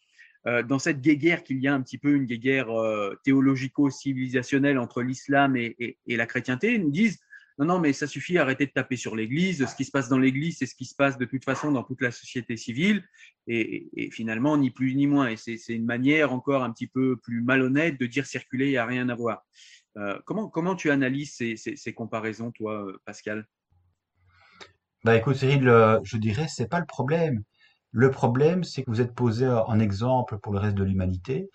dans cette guéguerre qu'il y a un petit peu une guéguerre théologico-civilisationnelle entre l'islam et, la chrétienté, ils nous disent non, non, mais ça suffit, arrêtez de taper sur l'Église. Ce qui se passe dans l'Église, c'est ce qui se passe de toute façon dans toute la société civile. Et, finalement, ni plus ni moins. Et c'est une manière encore un petit peu plus malhonnête de dire circuler, il n'y a rien à voir. Euh, comment, comment tu analyses ces, ces, comparaisons, toi, Pascal? Bah écoute Cyril, euh, je dirais c'est pas le problème. Le problème, c'est que vous êtes posé en exemple pour le reste de l'humanité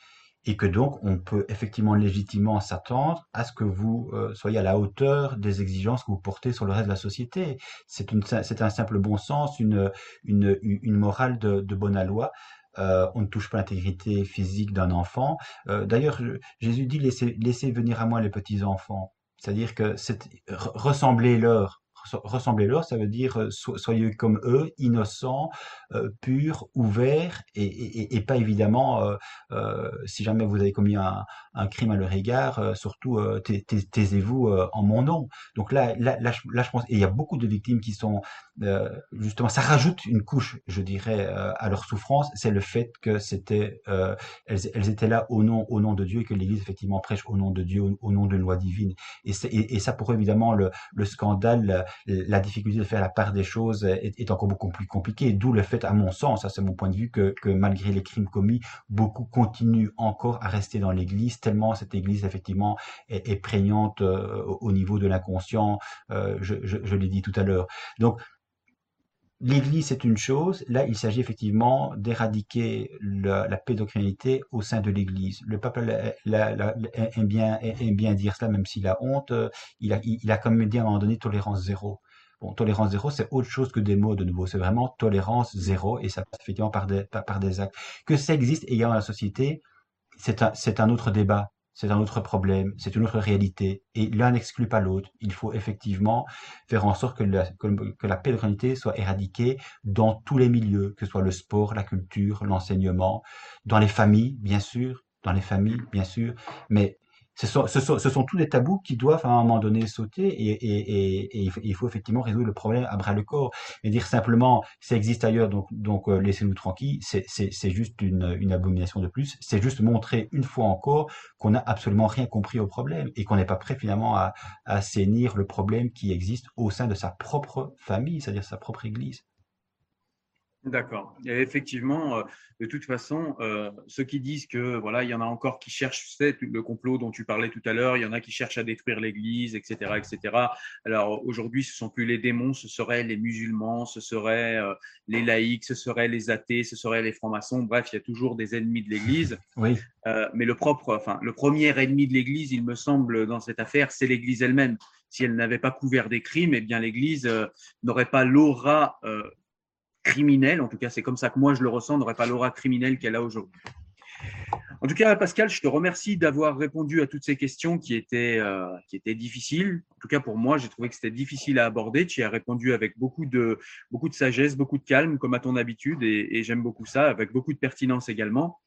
et que donc on peut effectivement légitimement s'attendre à ce que vous euh, soyez à la hauteur des exigences que vous portez sur le reste de la société. C'est un simple bon sens, une, une, morale de, de bonne loi. Euh, on ne touche pas l'intégrité physique d'un enfant. Euh, d'ailleurs, Jésus dit laissez, laissez venir à moi les petits enfants. C'est-à-dire que ressemblez-leur ressemblez-leur, ça veut dire euh, soyez comme eux, innocents, euh, purs, ouverts, et, pas évidemment, euh, si jamais vous avez commis un, crime à leur égard, surtout taisez-vous en mon nom. Donc là, là, là, je pense, et il y a beaucoup de victimes qui sont justement, ça rajoute une couche, je dirais, à leur souffrance, c'est le fait que c'était, elles, étaient là au nom, au nom de Dieu et que l'Église effectivement prêche au nom de Dieu, au, nom d'une loi divine. Et, et, ça pour évidemment le scandale la difficulté de faire la part des choses est, encore beaucoup plus compliquée. D'où le fait, à mon sens, ça c'est mon point de vue, que, malgré les crimes commis, beaucoup continuent encore à rester dans l'Église, tellement cette Église effectivement est, prégnante euh, au niveau de l'inconscient. Euh, je, l'ai dit tout à l'heure. Donc L'Église, c'est une chose. Là, il s'agit effectivement d'éradiquer la, pédocriminalité au sein de l'Église. Le pape aime, bien, aime bien dire cela, même s'il a honte. Il a, il a quand même dit à un moment donné tolérance zéro. Bon, tolérance zéro, c'est autre chose que des mots de nouveau. C'est vraiment tolérance zéro et ça passe effectivement par des, par, des actes. Que ça existe également dans la société, c'est un, c'est un autre débat c'est un autre problème, c'est une autre réalité, et l'un n'exclut pas l'autre. Il faut effectivement faire en sorte que la, que, la pédophilie soit éradiquée dans tous les milieux, que ce soit le sport, la culture, l'enseignement, dans les familles, bien sûr, dans les familles, bien sûr, mais ce sont, ce, sont, tous des tabous qui doivent à un moment donné sauter et, il faut effectivement résoudre le problème à bras le corps. Et dire simplement ça existe ailleurs, donc, donc euh, laissez-nous tranquilles, c'est juste une, abomination de plus. C'est juste montrer une fois encore qu'on n'a absolument rien compris au problème et qu'on n'est pas prêt finalement à, à assainir le problème qui existe au sein de sa propre famille, c'est-à-dire sa propre église. D'accord. Et effectivement, euh, de toute façon, euh, ceux qui disent que voilà, il y en a encore qui cherchent, tu le complot dont tu parlais tout à l'heure, il y en a qui cherchent à détruire l'Église, etc., etc. Alors aujourd'hui, ce sont plus les démons, ce seraient les musulmans, ce seraient euh, les laïcs, ce seraient les athées, ce seraient les francs-maçons. Bref, il y a toujours des ennemis de l'Église. Oui. mais le propre, enfin, le premier ennemi de l'Église, il me semble, dans cette affaire, c'est l'Église elle-même si elle n'avait pas couvert des crimes, eh bien l'Église n'aurait pas l'aura criminelle, en tout cas c'est comme ça que moi je le ressens, n'aurait pas l'aura criminelle qu'elle a aujourd'hui. En tout cas, Pascal, je te remercie d'avoir répondu à toutes ces questions qui étaient, euh, qui étaient difficiles. En tout cas, pour moi, j'ai trouvé que c'était difficile à aborder. Tu as répondu avec beaucoup de, beaucoup de sagesse, beaucoup de calme, comme à ton habitude, et, j'aime beaucoup ça, avec beaucoup de pertinence également.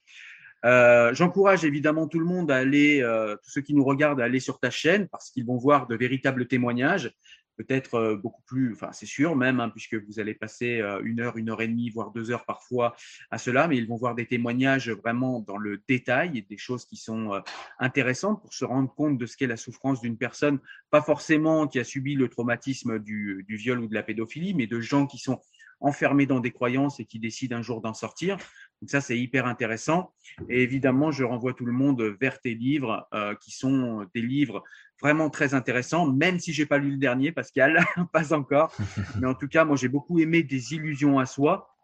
Euh, j'encourage évidemment tout le monde à aller, euh, tous ceux qui nous regardent, à aller sur ta chaîne parce qu'ils vont voir de véritables témoignages peut-être beaucoup plus, enfin c'est sûr même, hein, puisque vous allez passer une heure, une heure et demie, voire deux heures parfois à cela, mais ils vont voir des témoignages vraiment dans le détail des choses qui sont intéressantes pour se rendre compte de ce qu'est la souffrance d'une personne, pas forcément qui a subi le traumatisme du viol ou de la pédophilie, mais de gens qui sont enfermés dans des croyances et qui décident un jour d'en sortir. Donc ça, c'est hyper intéressant. Et évidemment, je renvoie tout le monde vers tes livres, qui sont des livres vraiment très intéressant, même si j'ai pas lu le dernier, Pascal, pas encore. Mais en tout cas, moi, j'ai beaucoup aimé des illusions à soi,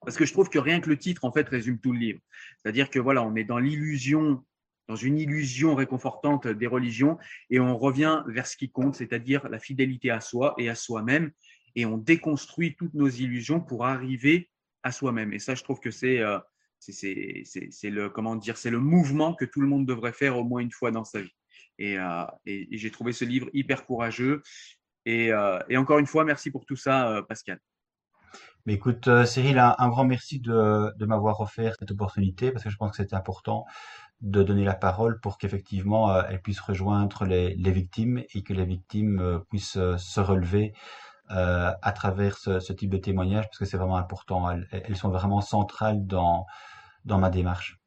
parce que je trouve que rien que le titre, en fait, résume tout le livre. C'est-à-dire que voilà, on est dans l'illusion, dans une illusion réconfortante des religions, et on revient vers ce qui compte, c'est-à-dire la fidélité à soi et à soi-même, et on déconstruit toutes nos illusions pour arriver à soi-même. Et ça, je trouve que c'est euh, c'est le comment dire, c'est le mouvement que tout le monde devrait faire au moins une fois dans sa vie. Euh, et, j'ai trouvé ce livre hyper courageux. Et, euh, encore une fois, merci pour tout ça, euh, Pascal. Écoute, Cyril, un, grand merci de, m'avoir offert cette opportunité parce que je pense que c'était important de donner la parole pour qu'effectivement elle puisse rejoindre les, victimes et que les victimes puissent se relever à travers ce, type de témoignage parce que c'est vraiment important. elles, sont vraiment centrales dans dans ma démarche.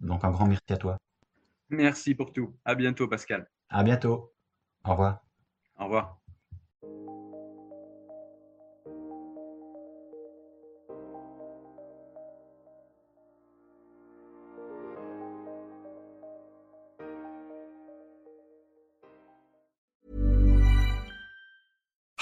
Donc un grand merci à toi. Merci pour tout. À bientôt, Pascal. À bientôt. Au revoir. Au revoir.